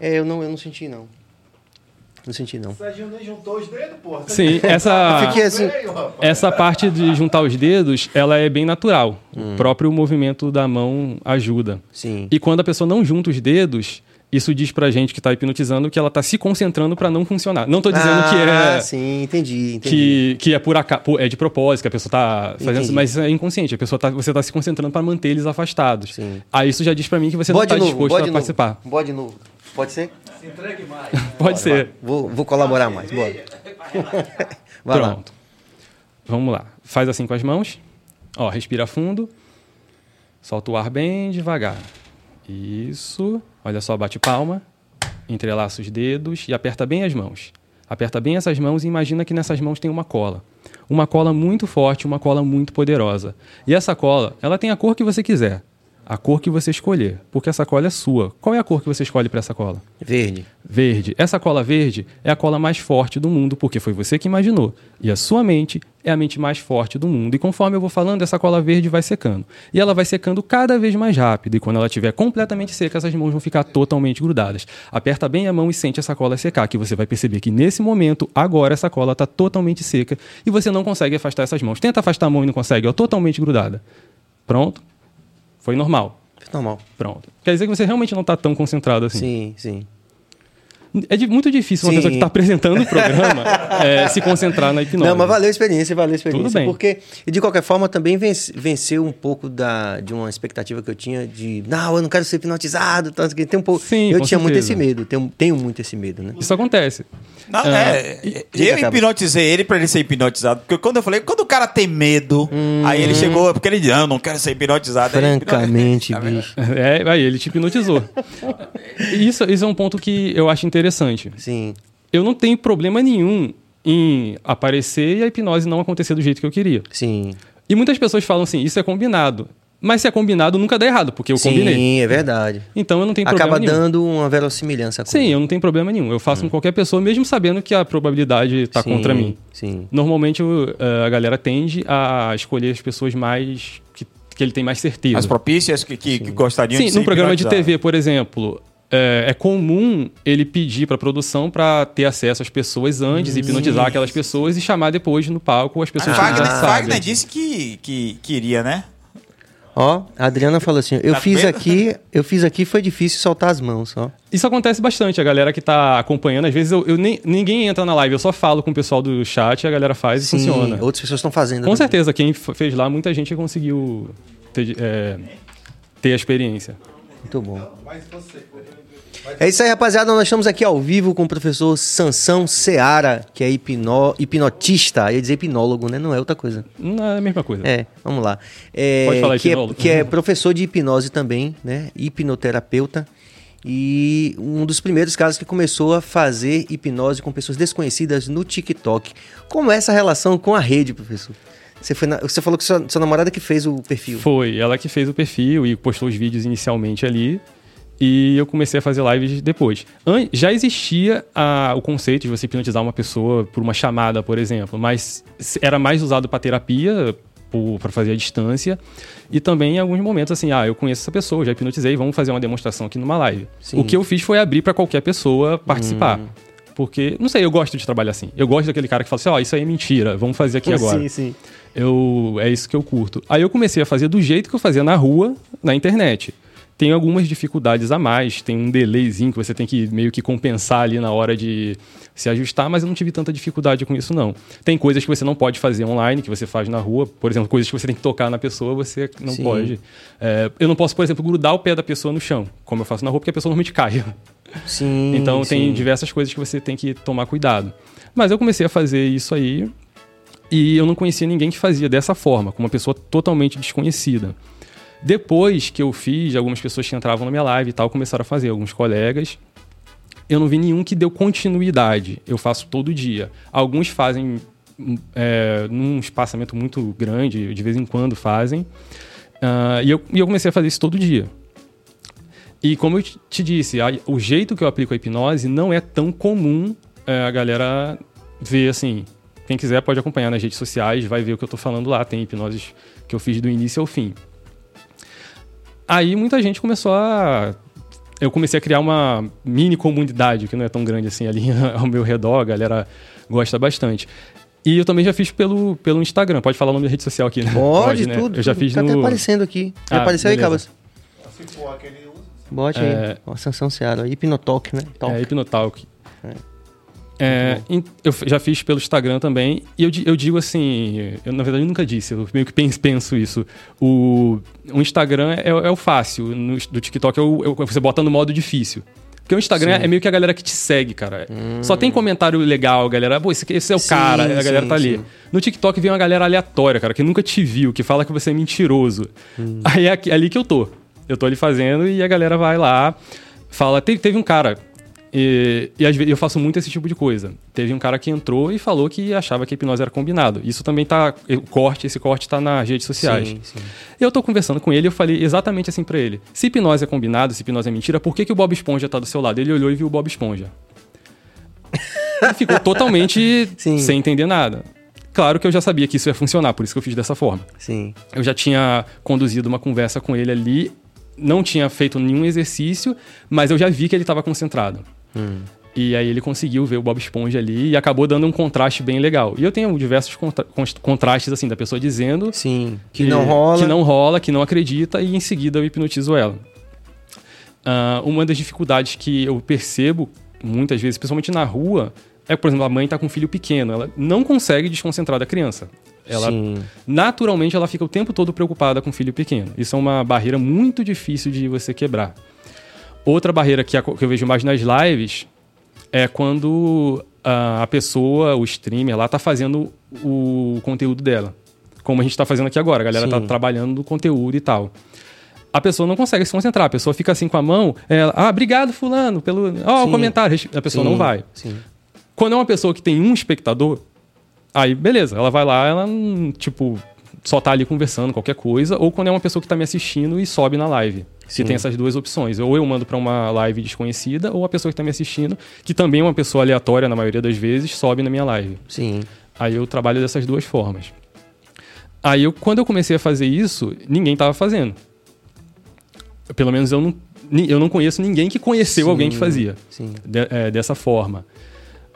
É, eu não, eu não senti, não. Não senti, não. O Serginho nem juntou os dedos, porra. Sim, essa. Fiquei assim. Essa parte de juntar os dedos, ela é bem natural. Hum. O próprio movimento da mão ajuda. Sim. E quando a pessoa não junta os dedos, isso diz pra gente que tá hipnotizando que ela tá se concentrando pra não funcionar. Não tô dizendo que Ah, é sim, entendi, entendi. que, que é por acaso, é de propósito, que a pessoa tá fazendo Entendi. isso, mas é inconsciente. A pessoa tá, você tá se concentrando pra manter eles afastados. Sim. Aí isso já diz pra mim que você Bode não tá novo, disposto a novo. participar. Bode novo. Pode ser? Se entregue mais. Pode ser. Vou, vou colaborar mais. Bora. Vai lá. Pronto. Vamos lá. Faz assim com as mãos. Ó, respira fundo. Solta o ar bem devagar. Isso. Olha só, bate palma. Entrelaça os dedos e aperta bem as mãos. Aperta bem essas mãos e imagina que nessas mãos tem uma cola. Uma cola muito forte, uma cola muito poderosa. E essa cola, ela tem a cor que você quiser. A cor que você escolher, porque essa cola é sua. Qual é a cor que você escolhe para essa cola? Verde. Verde. Essa cola verde é a cola mais forte do mundo, porque foi você que imaginou. E a sua mente é a mente mais forte do mundo. E conforme eu vou falando, essa cola verde vai secando. E ela vai secando cada vez mais rápido. E quando ela estiver completamente seca, essas mãos vão ficar totalmente grudadas. Aperta bem a mão e sente essa cola secar, que você vai perceber que nesse momento, agora, essa cola está totalmente seca e você não consegue afastar essas mãos. Tenta afastar a mão e não consegue, ó, totalmente grudada. Pronto. Foi normal. Normal. Pronto. Quer dizer que você realmente não está tão concentrado assim. Sim, sim. É de- muito difícil uma Sim. pessoa que está apresentando o programa é, se concentrar na hipnose. Não, mas valeu a experiência, valeu a experiência. Tudo bem. Porque, e de qualquer forma, também vence- venceu um pouco da, de uma expectativa que eu tinha de, não, eu não quero ser hipnotizado. Tanto que tem um pouco, Sim, eu tinha muito certeza. esse medo, tenho, tenho muito esse medo, né? Isso acontece. Não, Ah, é, diga, eu hipnotizei ele pra ele ser hipnotizado. Porque quando eu falei, quando o cara tem medo, aí ele chegou, porque ele disse, não, não quero ser hipnotizado. Francamente, bicho. É, aí ele te hipnotizou. isso, isso é um ponto que eu acho interessante. Sim, Eu não tenho problema nenhum em aparecer e a hipnose não acontecer do jeito que eu queria. sim. E muitas pessoas falam assim, isso é combinado. Mas se é combinado, nunca dá errado, porque eu sim, combinei. é verdade. Então eu não tenho problema Acaba nenhum. dando uma verossimilhança. coisa. Sim, eu não tenho problema nenhum. Eu faço com qualquer pessoa, mesmo sabendo que a probabilidade está Sim, contra mim. Sim. Normalmente eh, a galera tende a escolher as pessoas mais. que, que ele tem mais certeza. As propícias que, que, que gostariam de Sim, num programa de. TV, por exemplo, é, é comum ele pedir para a produção para ter acesso às pessoas antes, hipnotizar aquelas pessoas e chamar depois no palco as Mas pessoas que Wagner, já Wagner sabem. disse que, que queria, né? Ó, a Adriana falou assim: eu Tá fiz vendo? aqui, eu fiz aqui, foi difícil soltar as mãos, ó. Isso acontece bastante, a galera que tá acompanhando, às vezes eu, eu nem, ninguém entra na live, eu só falo com o pessoal do chat, a galera faz e funciona. outras pessoas estão fazendo. Com também. certeza, quem fez lá, muita gente conseguiu ter, é, ter a experiência. Muito bom. É isso aí, rapaziada. Nós estamos aqui ao vivo com o professor Sansão Seara, que é hipno... hipnotista. Eu ia dizer hipnólogo, né? Não é outra coisa. Não é a mesma coisa. É, vamos lá. É, Pode falar que, é, hipnólogo. que é professor de hipnose também, né? Hipnoterapeuta. E um dos primeiros casos que começou a fazer hipnose com pessoas desconhecidas no TikTok. Como é essa relação com a rede, professor? Você, foi na- você falou que sua, sua namorada que fez o perfil. Foi ela que fez o perfil e postou os vídeos inicialmente ali. E eu comecei a fazer lives depois. Já existia a- o conceito de você hipnotizar uma pessoa por uma chamada, por exemplo, mas era mais usado para terapia, para fazer a distância. E também em alguns momentos, assim, ah, eu conheço essa pessoa, já hipnotizei, vamos fazer uma demonstração aqui numa live. Sim. O que eu fiz foi abrir para qualquer pessoa participar. Porque, não sei, eu gosto de trabalhar assim. Eu gosto daquele cara que fala assim, ó, isso aí é mentira, vamos fazer aqui agora. Sim, sim. Eu, é isso que eu curto. Aí eu comecei a fazer do jeito que eu fazia na rua, na internet. Tem algumas dificuldades a mais, tem um delayzinho que você tem que meio que compensar ali na hora de se ajustar, mas eu não tive tanta dificuldade com isso, não. Tem coisas que você não pode fazer online, que você faz na rua. Por exemplo, coisas que você tem que tocar na pessoa, você não Sim. pode. É, eu não posso, por exemplo, grudar o pé da pessoa no chão, como eu faço na rua, porque a pessoa normalmente cai. Sim, Então tem sim. diversas coisas que você tem que tomar cuidado. Mas eu comecei a fazer isso aí e eu não conhecia ninguém que fazia dessa forma, com uma pessoa totalmente desconhecida. Depois que eu fiz, algumas pessoas que entravam na minha live e tal começaram a fazer, alguns colegas. Eu não vi nenhum que deu continuidade. Eu faço todo dia. Alguns fazem hum, é, num espaçamento muito grande, de vez em quando fazem. Ah, e, eu, e eu comecei a fazer isso todo dia. E como eu te- te disse, a- o jeito que eu aplico a hipnose não é tão comum é, a galera ver assim. Quem quiser pode acompanhar nas redes sociais, vai ver o que eu tô falando lá. Tem hipnoses que eu fiz do início ao fim. Aí muita gente começou a. Eu comecei a criar uma mini comunidade, que não é tão grande assim ali ao meu redor, a galera gosta bastante. E eu também já fiz pelo, pelo Instagram. Pode falar o nome da rede social aqui, né? Pode, né? tudo. Eu já fiz tá no. até aparecendo aqui. Já Ah, apareceu aí, beleza. Cabas? Se for aquele. Bote É. aí. Ó, Sansão Seara. Hipnotalk, né? Talk. É, Hipnotalk. É, em- eu já fiz pelo Instagram também. E eu, eu digo assim, eu na verdade nunca disse, eu meio que penso, isso. O, o Instagram é, é o fácil, no, do TikTok é o, é você bota no modo difícil. Porque o Instagram é meio que a galera que te segue, cara. Só tem comentário legal, galera, pô, esse, esse é o Sim, cara, a galera sim, tá ali. sim. No TikTok vem uma galera aleatória, cara, que nunca te viu, que fala que você é mentiroso. Aí é ali que eu tô. Eu tô ali fazendo e a galera vai lá, fala. Teve, teve um cara, e, e às vezes eu faço muito esse tipo de coisa. Teve um cara que entrou e falou que achava que a hipnose era combinado. Isso também tá. O corte, esse corte tá nas redes sociais. Sim, sim. Eu tô conversando com ele e eu falei exatamente assim pra ele. Se hipnose é combinado, se hipnose é mentira, por que, que o Bob Esponja tá do seu lado? Ele olhou e viu o Bob Esponja. Ele ficou totalmente Sim. sem entender nada. Claro que eu já sabia que isso ia funcionar, por isso que eu fiz dessa forma. Sim. Eu já tinha conduzido uma conversa com ele ali, não tinha feito nenhum exercício, mas eu já vi que ele estava concentrado. E aí ele conseguiu ver o Bob Esponja ali e acabou dando um contraste bem legal. E eu tenho diversos contra- contrastes assim da pessoa dizendo Sim. Que não rola. que não rola, que não acredita e em seguida eu hipnotizo ela. Ah, uma das dificuldades que eu percebo muitas vezes, principalmente na rua, é, por exemplo, a mãe está com um filho pequeno, ela não consegue desconcentrar da criança. Ela Sim. naturalmente ela fica o tempo todo preocupada com o filho pequeno. Isso é uma barreira muito difícil de você quebrar. Outra barreira que, eu vejo mais nas lives é quando a, pessoa, o streamer lá, tá fazendo o conteúdo dela. Como a gente tá fazendo aqui agora, a galera tá Sim. trabalhando no conteúdo e tal. A pessoa não consegue se concentrar, a pessoa fica assim com a mão, ela, ah, obrigado fulano pelo, ó, o Sim. comentário, a pessoa Sim, não vai. Sim. Quando é uma pessoa que tem um espectador, aí beleza, ela vai lá, ela, tipo, só tá ali conversando, qualquer coisa, ou quando é uma pessoa que tá me assistindo e sobe na live. Sim. Que tem essas duas opções. Ou eu mando pra uma live desconhecida, ou a pessoa que tá me assistindo, que também é uma pessoa aleatória na maioria das vezes, sobe na minha live. Sim. Aí eu trabalho dessas duas formas. Aí eu, quando eu comecei a fazer isso, ninguém tava fazendo. Pelo menos eu não, eu não conheço ninguém que conheceu Sim, alguém que fazia Sim. de- é, dessa forma.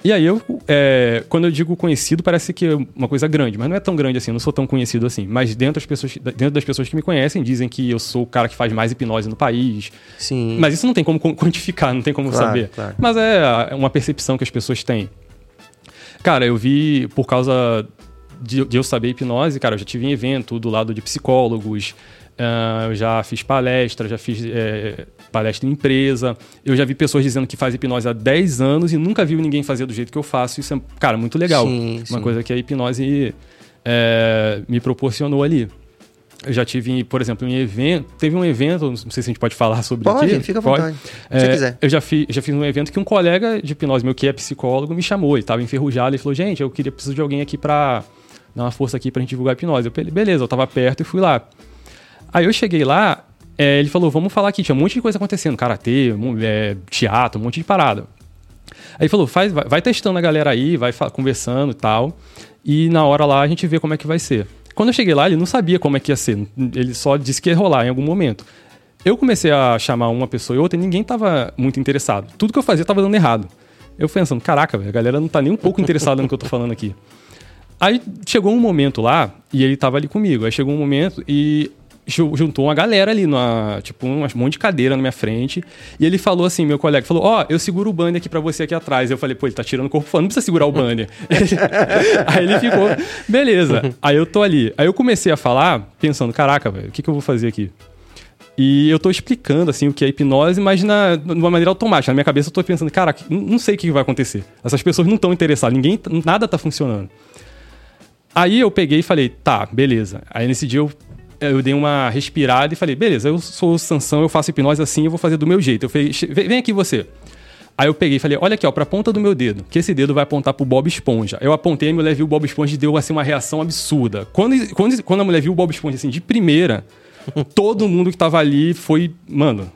E aí eu, é, quando eu digo conhecido, parece que é uma coisa grande, mas não é tão grande assim, eu não sou tão conhecido assim. Mas dentro das pessoas, dentro das pessoas que me conhecem, dizem que eu sou o cara que faz mais hipnose no país. Sim. Mas isso não tem como qu- quantificar, não tem como Claro, saber. claro. Mas é é uma percepção que as pessoas têm. Cara, eu vi por causa de, de eu saber hipnose, cara, eu já tive em evento do lado de psicólogos, ah, eu já fiz palestra, já fiz é, palestra em empresa, eu já vi pessoas dizendo que faz hipnose há 10 anos e nunca viu ninguém fazer do jeito que eu faço. Isso é, cara, muito legal. Sim, Uma sim. coisa que a hipnose é, me proporcionou ali. Eu já tive, por exemplo, em evento. Teve um evento, não sei se a gente pode falar sobre Pode, aqui. fica à Pode. vontade. Se você É, quiser. Eu já, fi, já fiz um evento que um colega de hipnose meu, que é psicólogo, me chamou. Ele tava enferrujado e falou: Gente, eu queria preciso de alguém aqui pra dar uma força aqui pra gente divulgar a hipnose. Eu falei: Beleza, eu tava perto e fui lá. Aí eu cheguei lá, é, ele falou: Vamos falar aqui. Tinha um monte de coisa acontecendo: karatê, é, teatro, um monte de parada. Aí falou: Faz, vai, vai testando a galera aí, vai conversando e tal. E na hora lá a gente vê como é que vai ser. Quando eu cheguei lá, ele não sabia como é que ia ser. Ele só disse que ia rolar em algum momento. Eu comecei a chamar uma pessoa e outra e ninguém tava muito interessado. Tudo que eu fazia tava dando errado. Eu pensando, caraca, a galera não tá nem um pouco interessada no que eu tô falando aqui. Aí chegou um momento lá, e ele tava ali comigo. Aí chegou um momento e juntou uma galera ali, numa, tipo, um monte de cadeira na minha frente. E ele falou assim, meu colega, falou, ó, eu seguro o banner aqui pra você aqui atrás. Eu falei, pô, ele tá tirando o corpo fora, não precisa segurar o banner. Aí ele ficou, beleza. Aí eu tô ali. Aí eu comecei a falar, pensando, caraca, velho, o que, que eu vou fazer aqui? E eu tô explicando, assim, o que é hipnose, mas na, de uma maneira automática. Na minha cabeça eu tô pensando, cara, não sei o que vai acontecer. Essas pessoas não estão interessadas, ninguém, nada tá funcionando. Aí eu peguei e falei, tá, beleza. Aí nesse dia eu, eu dei uma respirada e falei, beleza, eu sou o Sansão, eu faço hipnose assim, eu vou fazer do meu jeito. Eu falei, "Che- vem vem aqui você. Aí eu peguei e falei, olha aqui, ó, pra ponta do meu dedo, que esse dedo vai apontar pro Bob Esponja. Eu apontei, a mulher viu o Bob Esponja e deu assim uma reação absurda. Quando, quando, quando a mulher viu o Bob Esponja assim, de primeira, todo mundo que tava ali foi, mano.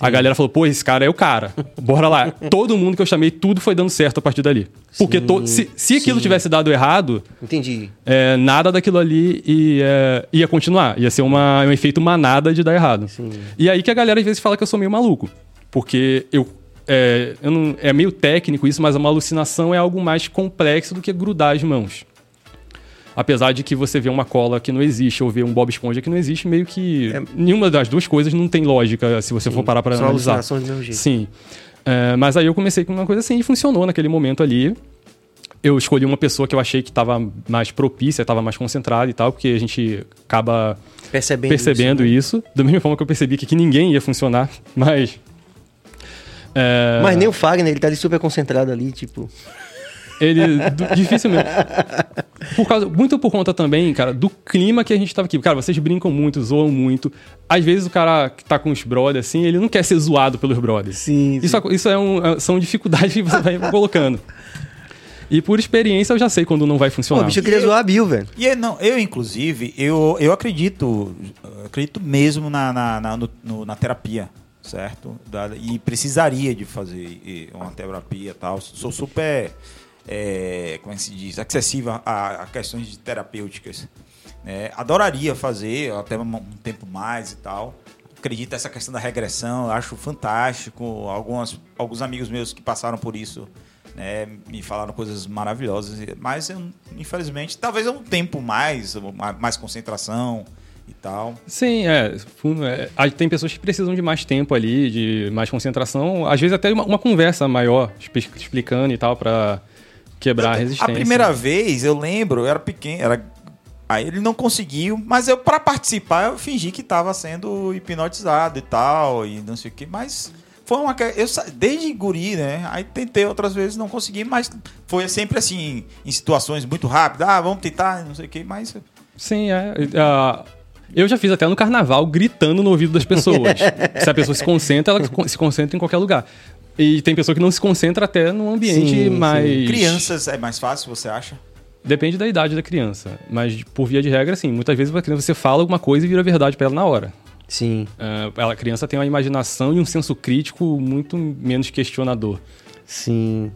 A galera falou, pô, esse cara é o cara. Bora lá. todo mundo que eu chamei, tudo foi dando certo a partir dali. Porque to- se, se aquilo sim. tivesse dado errado, Entendi. é, nada daquilo ali ia, ia continuar. Ia ser uma, um efeito manada de dar errado. E aí que a galera às vezes fala que eu sou meio maluco. Porque eu. É, não- é meio técnico isso, mas uma alucinação é algo mais complexo do que grudar as mãos. Apesar de que você vê uma cola que não existe ou vê um Bob Esponja que não existe, meio que nenhuma das duas coisas não tem lógica se você for parar para São analisar. alucinações do mesmo jeito. Sim. É, mas aí eu comecei com uma coisa assim e funcionou naquele momento ali. Eu escolhi uma pessoa que eu achei que estava mais propícia, estava mais concentrada e tal, porque a gente acaba Percebendo, percebendo isso. né? isso. Da mesma forma que eu percebi que ninguém ia funcionar, mas. é, Mas nem o Fagner, ele tá ali super concentrado ali, tipo. Ele. dificilmente. Por causa, muito por conta também, cara, do clima que a gente tava aqui. Cara, vocês brincam muito, zoam muito. Às vezes o cara que tá com os brothers, assim, ele não quer ser zoado pelos brothers. Sim, Isso, isso é um- é- são dificuldades que você vai colocando. E por experiência eu já sei quando não vai Pô, funcionar. bicho, eu queria zoar a Bill, velho. E eu, não, eu, inclusive, eu, eu acredito, eu acredito mesmo na, na, na, no- no- na terapia, certo? Da- e precisaria de fazer uma terapia e tal. Sou super, é, como é que se diz, acessível a, a questões terapêuticas. né? adoraria fazer, até um, tempo mais e tal. Acredito nessa questão da regressão, acho fantástico. Algumas, alguns amigos meus que passaram por isso né, me falaram coisas maravilhosas, mas eu, infelizmente, talvez é um tempo mais, mais concentração e tal. Sim, é, é, Tem pessoas que precisam de mais tempo ali, de mais concentração. Às vezes até uma, uma conversa maior, explicando e tal, pra quebrar a resistência. A primeira vez, eu lembro, eu era pequeno, era aí ele não conseguiu, mas eu para participar eu fingi que estava sendo hipnotizado e tal e não sei o que, mas foi uma eu desde guri, né? Aí tentei outras vezes, não consegui, mas foi sempre assim em situações muito rápidas, ah, vamos tentar, não sei o que, mas Sim, é. ah, eu já fiz até no carnaval gritando no ouvido das pessoas. se a pessoa se concentra, ela se concentra em qualquer lugar. E tem pessoa que não se concentra até num ambiente Sim, sim. mais. crianças é mais fácil, você acha? Depende da idade da criança. Mas, por via de regra, sim. Muitas vezes a criança você fala alguma coisa e vira verdade pra ela na hora. Sim. Ah, ela, a criança tem uma imaginação e um senso crítico muito menos questionador. Sim.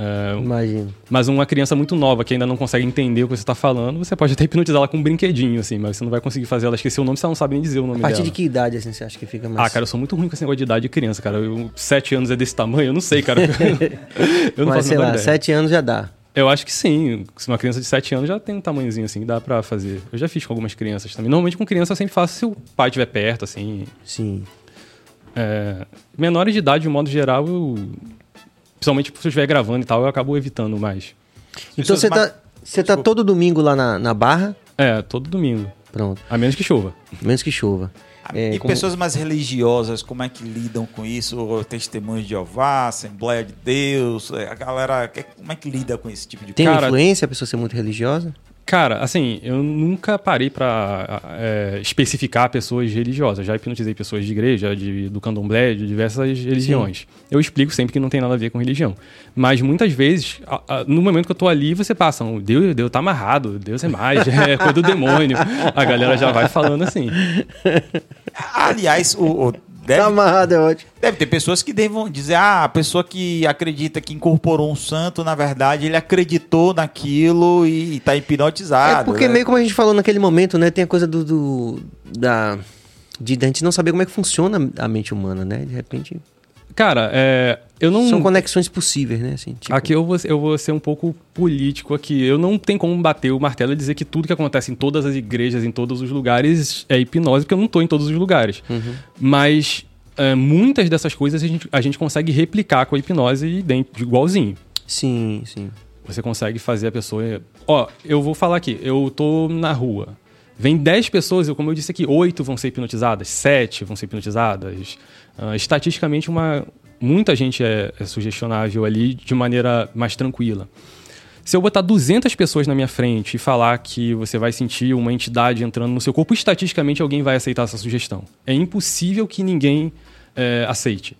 É, Imagino. mas uma criança muito nova que ainda não consegue entender o que você está falando, você pode até hipnotizar ela com um brinquedinho, assim, mas você não vai conseguir fazer ela esquecer o nome se ela não sabe nem dizer o nome A partir dela. de que idade, assim, você acha que fica mais... Ah, cara, eu sou muito ruim com esse negócio de idade de criança, cara. Eu, sete anos é desse tamanho, eu não sei, cara. eu não Mas, faço sei lá, ideia. sete anos já dá. Eu acho que sim. Se uma criança de 7 anos já tem um tamanhozinho assim, dá pra fazer. Eu já fiz com algumas crianças também. Normalmente com criança eu sempre faço se o pai estiver perto, assim. Sim. É, menores de idade, de modo geral, eu. Principalmente se eu estiver gravando e tal, eu acabo evitando mais. Então você tá, você tá todo domingo lá na, na Barra? É, todo domingo. Pronto. A menos que chova. Menos que chova. É, e como- pessoas mais religiosas, como é que lidam com isso? Testemunhos de Jeová, Assembleia de Deus, é, a galera, que- como é que lida com esse tipo de Tem Cara- influência a pessoa ser muito religiosa? Cara, assim, eu nunca parei pra é, especificar pessoas religiosas. Já hipnotizei pessoas de igreja, de, do candomblé, de diversas religiões. Eu explico sempre que não tem nada a ver com religião. Mas muitas vezes, a- a- no momento que eu tô ali, você passa, um, Deus, Deus tá amarrado, Deus é mais, é coisa do demônio. A galera já vai falando assim. Aliás, o, o- deve, Tá amarrado, é ótimo. deve ter pessoas que devam dizer, ah, a pessoa que acredita que incorporou um santo, na verdade, ele acreditou naquilo e, e tá hipnotizado. É porque né? meio como a gente falou naquele momento, né? Tem a coisa do... do- da, de a gente não saber como é que funciona a mente humana, né? De repente... Cara, é, eu não. São conexões possíveis, né? Assim, tipo, Aqui eu vou, eu vou ser um pouco político aqui. Eu não tenho como bater o martelo e dizer que tudo que acontece em todas as igrejas, em todos os lugares, é hipnose, porque eu não estou em todos os lugares. Mas é, muitas dessas coisas a gente, a gente consegue replicar com a hipnose dentro, igualzinho. Sim, sim. Você consegue fazer a pessoa. Ó, eu vou falar aqui, eu tô na rua. Vem 10 pessoas, eu, como eu disse aqui, 8 vão ser hipnotizadas, 7 vão ser hipnotizadas. Ah, estatisticamente, uma, muita gente é, é sugestionável ali de maneira mais tranquila. Se eu botar 200 pessoas na minha frente e falar que você vai sentir uma entidade entrando no seu corpo, estatisticamente alguém vai aceitar essa sugestão. É impossível que ninguém é, aceite.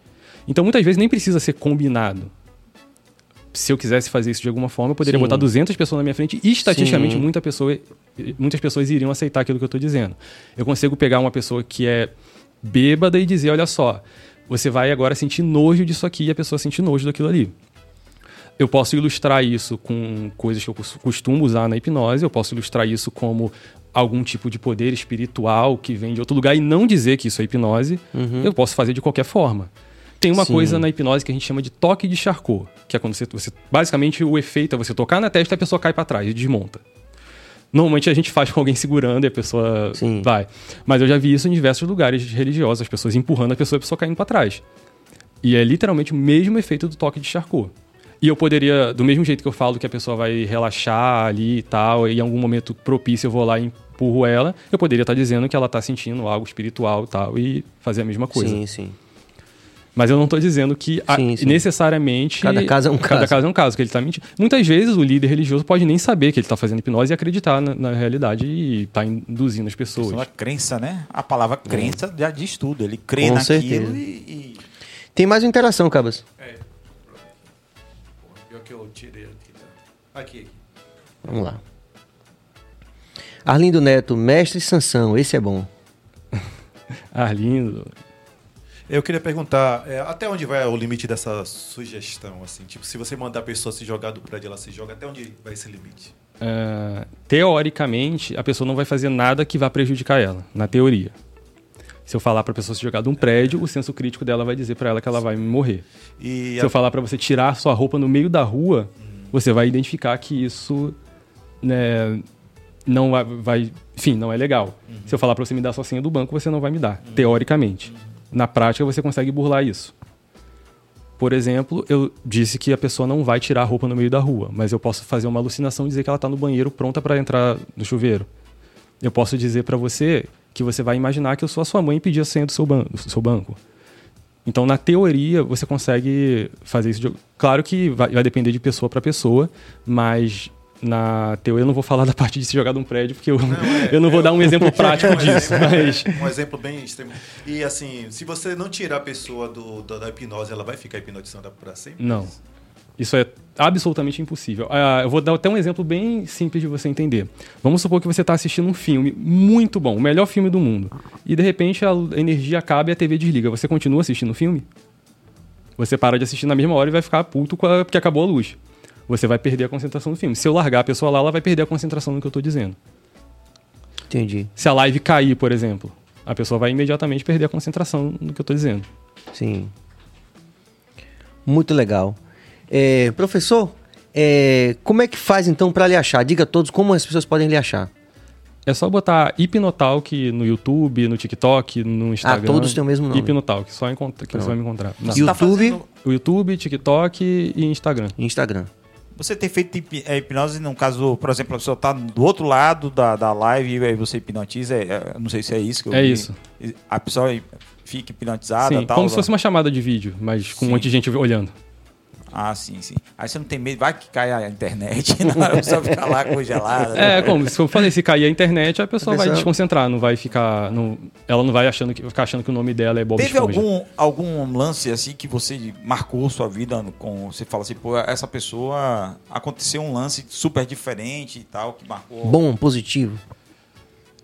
Então, muitas vezes nem precisa ser combinado se eu quisesse fazer isso de alguma forma, eu poderia Sim. botar 200 pessoas na minha frente e estatisticamente Sim. muita pessoa, muitas pessoas iriam aceitar aquilo que eu estou dizendo. Eu consigo pegar uma pessoa que é bêbada e dizer, olha só, você vai agora sentir nojo disso aqui e a pessoa sentir nojo daquilo ali. Eu posso ilustrar isso com coisas que eu cos- costumo usar na hipnose, eu posso ilustrar isso como algum tipo de poder espiritual que vem de outro lugar e não dizer que isso é hipnose. Eu posso fazer de qualquer forma. Tem uma Sim. coisa na hipnose que a gente chama de toque de Charcot, que é quando você, você basicamente o efeito é você tocar na testa e a pessoa cai para trás e desmonta. Normalmente a gente faz com alguém segurando e a pessoa Sim. vai. Mas eu já vi isso em diversos lugares religiosos, as pessoas empurrando a pessoa e a pessoa caindo para trás. E é literalmente o mesmo efeito do toque de Charcot. E eu poderia, do mesmo jeito que eu falo que a pessoa vai relaxar ali e tal, e em algum momento propício eu vou lá e empurro ela, eu poderia estar dizendo que ela está sentindo algo espiritual e tal, e fazer a mesma coisa. Sim, sim. Mas eu não estou dizendo que a- Sim, sim. necessariamente. Cada caso é um Cada caso. caso é um caso, que ele está mentindo. Muitas vezes o líder religioso pode nem saber que ele está fazendo hipnose e acreditar na, na realidade e está induzindo as pessoas. Questão da crença, né? A palavra crença já diz tudo. Ele crê Com naquilo certeza. e, e- Tem mais uma interação, Cabas. Pior que eu tirei aqui. Aqui. Vamos lá. Arlindo Neto, mestre Sansão, esse é bom. Arlindo. Eu queria perguntar, é, até onde vai o limite dessa sugestão? Assim, tipo, se você mandar a pessoa se jogar do prédio, ela se joga, até onde vai esse limite? ah, teoricamente, a pessoa não vai fazer nada que vá prejudicar ela, na teoria. Se eu falar para a pessoa se jogar de um prédio, o senso crítico dela vai dizer para ela que ela vai morrer. E Se eu falar para você tirar sua roupa no meio da rua, você vai identificar que isso né, não vai, vai- enfim, não é legal. Se eu falar para você me dar sua senha do banco, você não vai me dar, teoricamente. Na prática, você consegue burlar isso. Por exemplo, eu disse que a pessoa não vai tirar a roupa no meio da rua, mas eu posso fazer uma alucinação e dizer que ela está no banheiro pronta para entrar no chuveiro. Eu posso dizer para você que você vai imaginar que eu sou a sua mãe e pedir a senha do seu, ban do seu banco. Então, na teoria, você consegue fazer isso. De... Claro que vai, vai depender de pessoa para pessoa, mas na teoria eu não vou falar da parte de se jogar de um prédio, porque eu não, eu não vou dar um exemplo prático disso. Mas Um exemplo bem extremo. E assim, se você não tirar a pessoa do, da, da hipnose, ela vai ficar hipnotizada pra sempre? não. Isso é absolutamente impossível. Ah, eu vou dar até um exemplo bem simples de você entender. Vamos supor que você está assistindo um filme muito bom, o melhor filme do mundo, e de repente a energia acaba e a TV desliga. Você continua assistindo o filme? Você para de assistir na mesma hora e vai ficar puto porque acabou a luz. Você vai perder a concentração do filme. Se eu largar a pessoa lá, ela vai perder a concentração no que eu tô dizendo. Entendi. Se a live cair, por exemplo, a pessoa vai imediatamente perder a concentração no que eu tô dizendo. Sim. Muito legal. É, professor, é, como é que faz então para lhe achar? Diga a todos como as pessoas podem lhe achar. É só botar Hipnotalk no YouTube, no TikTok, no Instagram. Ah, todos têm o mesmo nome. Hipnotalk, só encontra, que você vai me encontrar. Não. Você tá YouTube, fazendo- YouTube, TikTok e Instagram. Instagram. Você tem feito é, hipnose, no caso, por exemplo, a pessoa tá do outro lado da, da live e aí você hipnotiza, é, é, não sei se é isso que eu É vi. isso. A pessoa fica hipnotizada Sim, tal. como se fosse uma chamada de vídeo, mas com Sim. um monte de gente olhando. Ah, sim, sim. Aí você não tem medo, vai que cai a internet, na hora a pessoa fica lá congelada. É, como se eu falei, se cair a internet, a pessoa A vai desconcentrar, não vai ficar. Não, ela não vai achando que, ficar achando que o nome dela é Bob Teve Esponja. algum, algum lance assim que você marcou sua vida com. Você fala assim, pô, essa pessoa aconteceu um lance super diferente e tal, que marcou. Bom, positivo.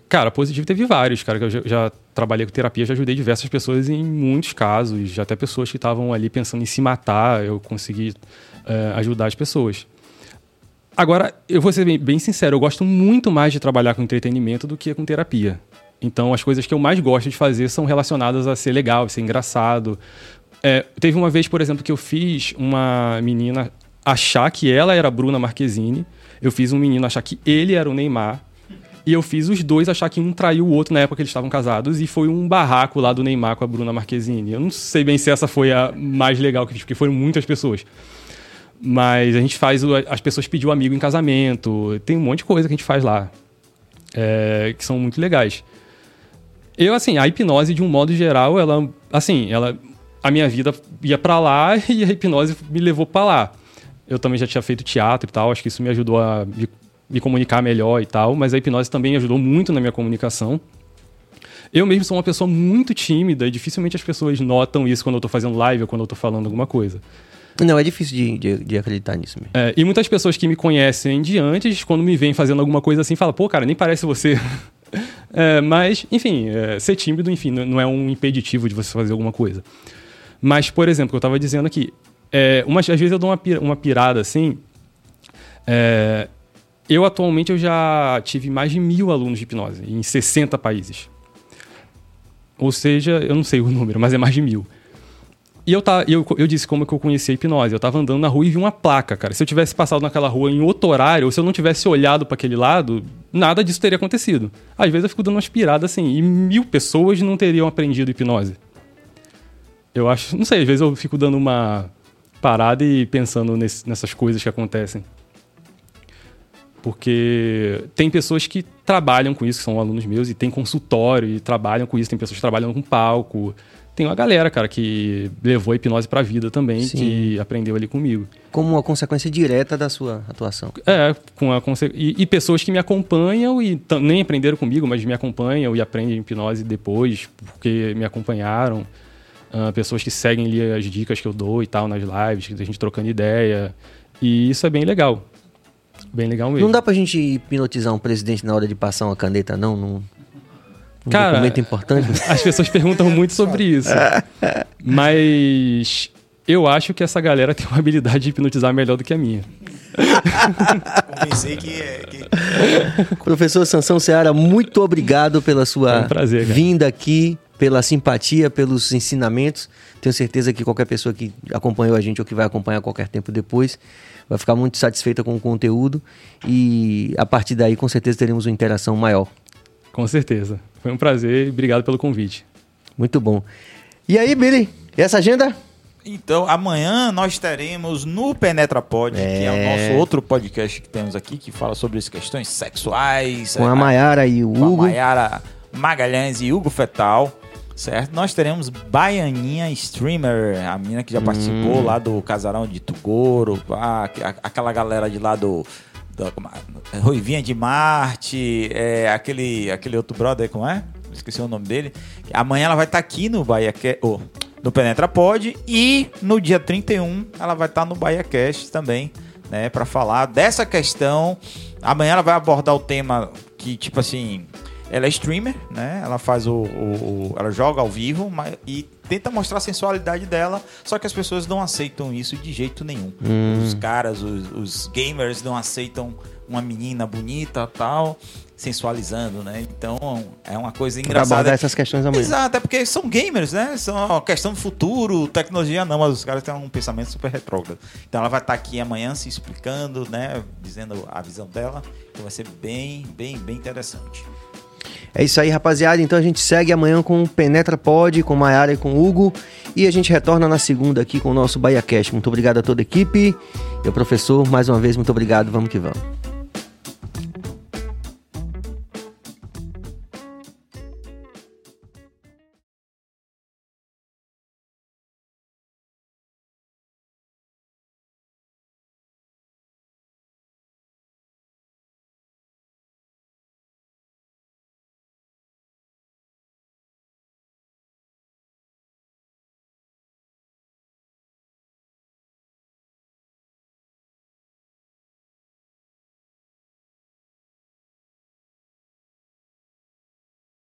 Cara, positivo teve vários, cara, que eu já trabalhei com terapia, já ajudei diversas pessoas em muitos casos, até pessoas que estavam ali pensando em se matar, eu consegui eh, ajudar as pessoas. Agora, eu vou ser bem, bem sincero, eu gosto muito mais de trabalhar com entretenimento do que com terapia. Então, as coisas que eu mais gosto de fazer são relacionadas a ser legal, a ser engraçado. É, teve uma vez, por exemplo, que eu fiz uma menina achar que ela era Bruna Marquezine, eu fiz um menino achar que ele era o Neymar, e eu fiz os dois achar que um traiu o outro na época que eles estavam casados, e foi um barraco lá do Neymar com a Bruna Marquezine. Eu não sei bem se essa foi a mais legal que fiz, porque foram muitas pessoas. Mas a gente faz. As pessoas pediu amigo em casamento. Tem um monte de coisa que a gente faz lá. é, que são muito legais. Eu, assim, a hipnose, de um modo geral, ela. Assim, ela. A minha vida ia pra lá e a hipnose me levou pra lá. Eu também já tinha feito teatro e tal, acho que isso me ajudou a me, me comunicar melhor e tal, mas a hipnose também ajudou muito na minha comunicação. Eu mesmo sou uma pessoa muito tímida e dificilmente as pessoas notam isso quando eu tô fazendo live ou quando eu tô falando alguma coisa. Não, é difícil de, de, de acreditar nisso mesmo. É, e muitas pessoas que me conhecem de antes, quando me veem fazendo alguma coisa assim, falam, pô, cara, nem parece você. É, mas, enfim, é, ser tímido, enfim, não não é um impeditivo de você fazer alguma coisa. Mas, por exemplo, que eu estava dizendo aqui, é, umas, às vezes eu dou uma, uma pirada assim. é, eu atualmente eu já tive mais de mil alunos de hipnose em 60 países. Ou seja, eu não sei o número, mas é mais de mil. E eu, tá, eu, eu disse como que eu conheci a hipnose. Eu tava andando na rua e vi uma placa, cara. Se eu tivesse passado naquela rua em outro horário, ou se eu não tivesse olhado para aquele lado, nada disso teria acontecido. Às vezes eu fico dando umas piradas assim, e mil pessoas não teriam aprendido hipnose. Eu acho, não sei, às vezes eu fico dando uma parada e pensando nesse- nessas coisas que acontecem. Porque tem pessoas que trabalham com isso, que são alunos meus, e tem consultório e trabalham com isso, tem pessoas que trabalham com palco. Tem uma galera, cara, que levou a hipnose pra vida também, Sim. que aprendeu ali comigo. Como uma consequência direta da sua atuação. É, com a conse- e, e pessoas que me acompanham e nem aprenderam comigo, mas me acompanham e aprendem hipnose depois, porque me acompanharam. Ah, pessoas que seguem ali as dicas que eu dou e tal nas lives, que a gente trocando ideia. E isso é bem legal. Bem legal mesmo. Não dá pra gente hipnotizar um presidente na hora de passar uma caneta, não? Num, num Cara, documento importante? As pessoas perguntam muito sobre isso. Mas eu acho que essa galera tem uma habilidade de hipnotizar melhor do que a minha. Pensei que, é- que Professor Sansão Seara, muito obrigado pela sua Foi um prazer, vinda aqui, pela simpatia, pelos ensinamentos. Tenho certeza que qualquer pessoa que acompanhou a gente ou que vai acompanhar a qualquer tempo depois vai ficar muito satisfeita com o conteúdo e a partir daí com certeza teremos uma interação maior. Com certeza. Foi um prazer e obrigado pelo convite. Muito bom. E aí, Billy, e essa agenda? Então, amanhã nós teremos no Penetra Pod, que é o É. nosso outro podcast que temos aqui, que fala sobre as questões sexuais. Com é, a Maiara e o com a Hugo. Mayara Magalhães e Hugo Fetal, certo? Nós teremos Baianinha Streamer, a menina que já participou lá do Casarão de Tugoro, aquela galera de lá do... do- é? Ruivinha de Marte, é, aquele, aquele outro brother, como é? Esqueci o nome dele. Amanhã ela vai estar aqui no Bahia oh, no Penetra Pod e no dia 31 ela vai estar no Bahia Cast também, né, para falar dessa questão. Amanhã ela vai abordar o tema que tipo assim, Ela é streamer, né? Ela faz o, o- o- ela joga ao vivo, mas e tenta mostrar a sensualidade dela, só que as pessoas não aceitam isso de jeito nenhum. Os caras, os, os gamers não aceitam uma menina bonita, tal, sensualizando, né? Então, é uma coisa engraçada. abordar essas questões amanhã. Exato, é porque são gamers, né? São questão do futuro, tecnologia não, mas os caras têm um pensamento super retrógrado. Então ela vai estar aqui amanhã se explicando, né? Dizendo a visão dela, que vai ser bem, bem, bem interessante. É isso aí, rapaziada. Então a gente segue amanhã com o Penetra Pod, com Maiara e com Hugo. E a gente retorna na segunda aqui com o nosso Bahia Cash. Muito obrigado a toda a equipe. E o professor, mais uma vez, muito obrigado. Vamos que vamos.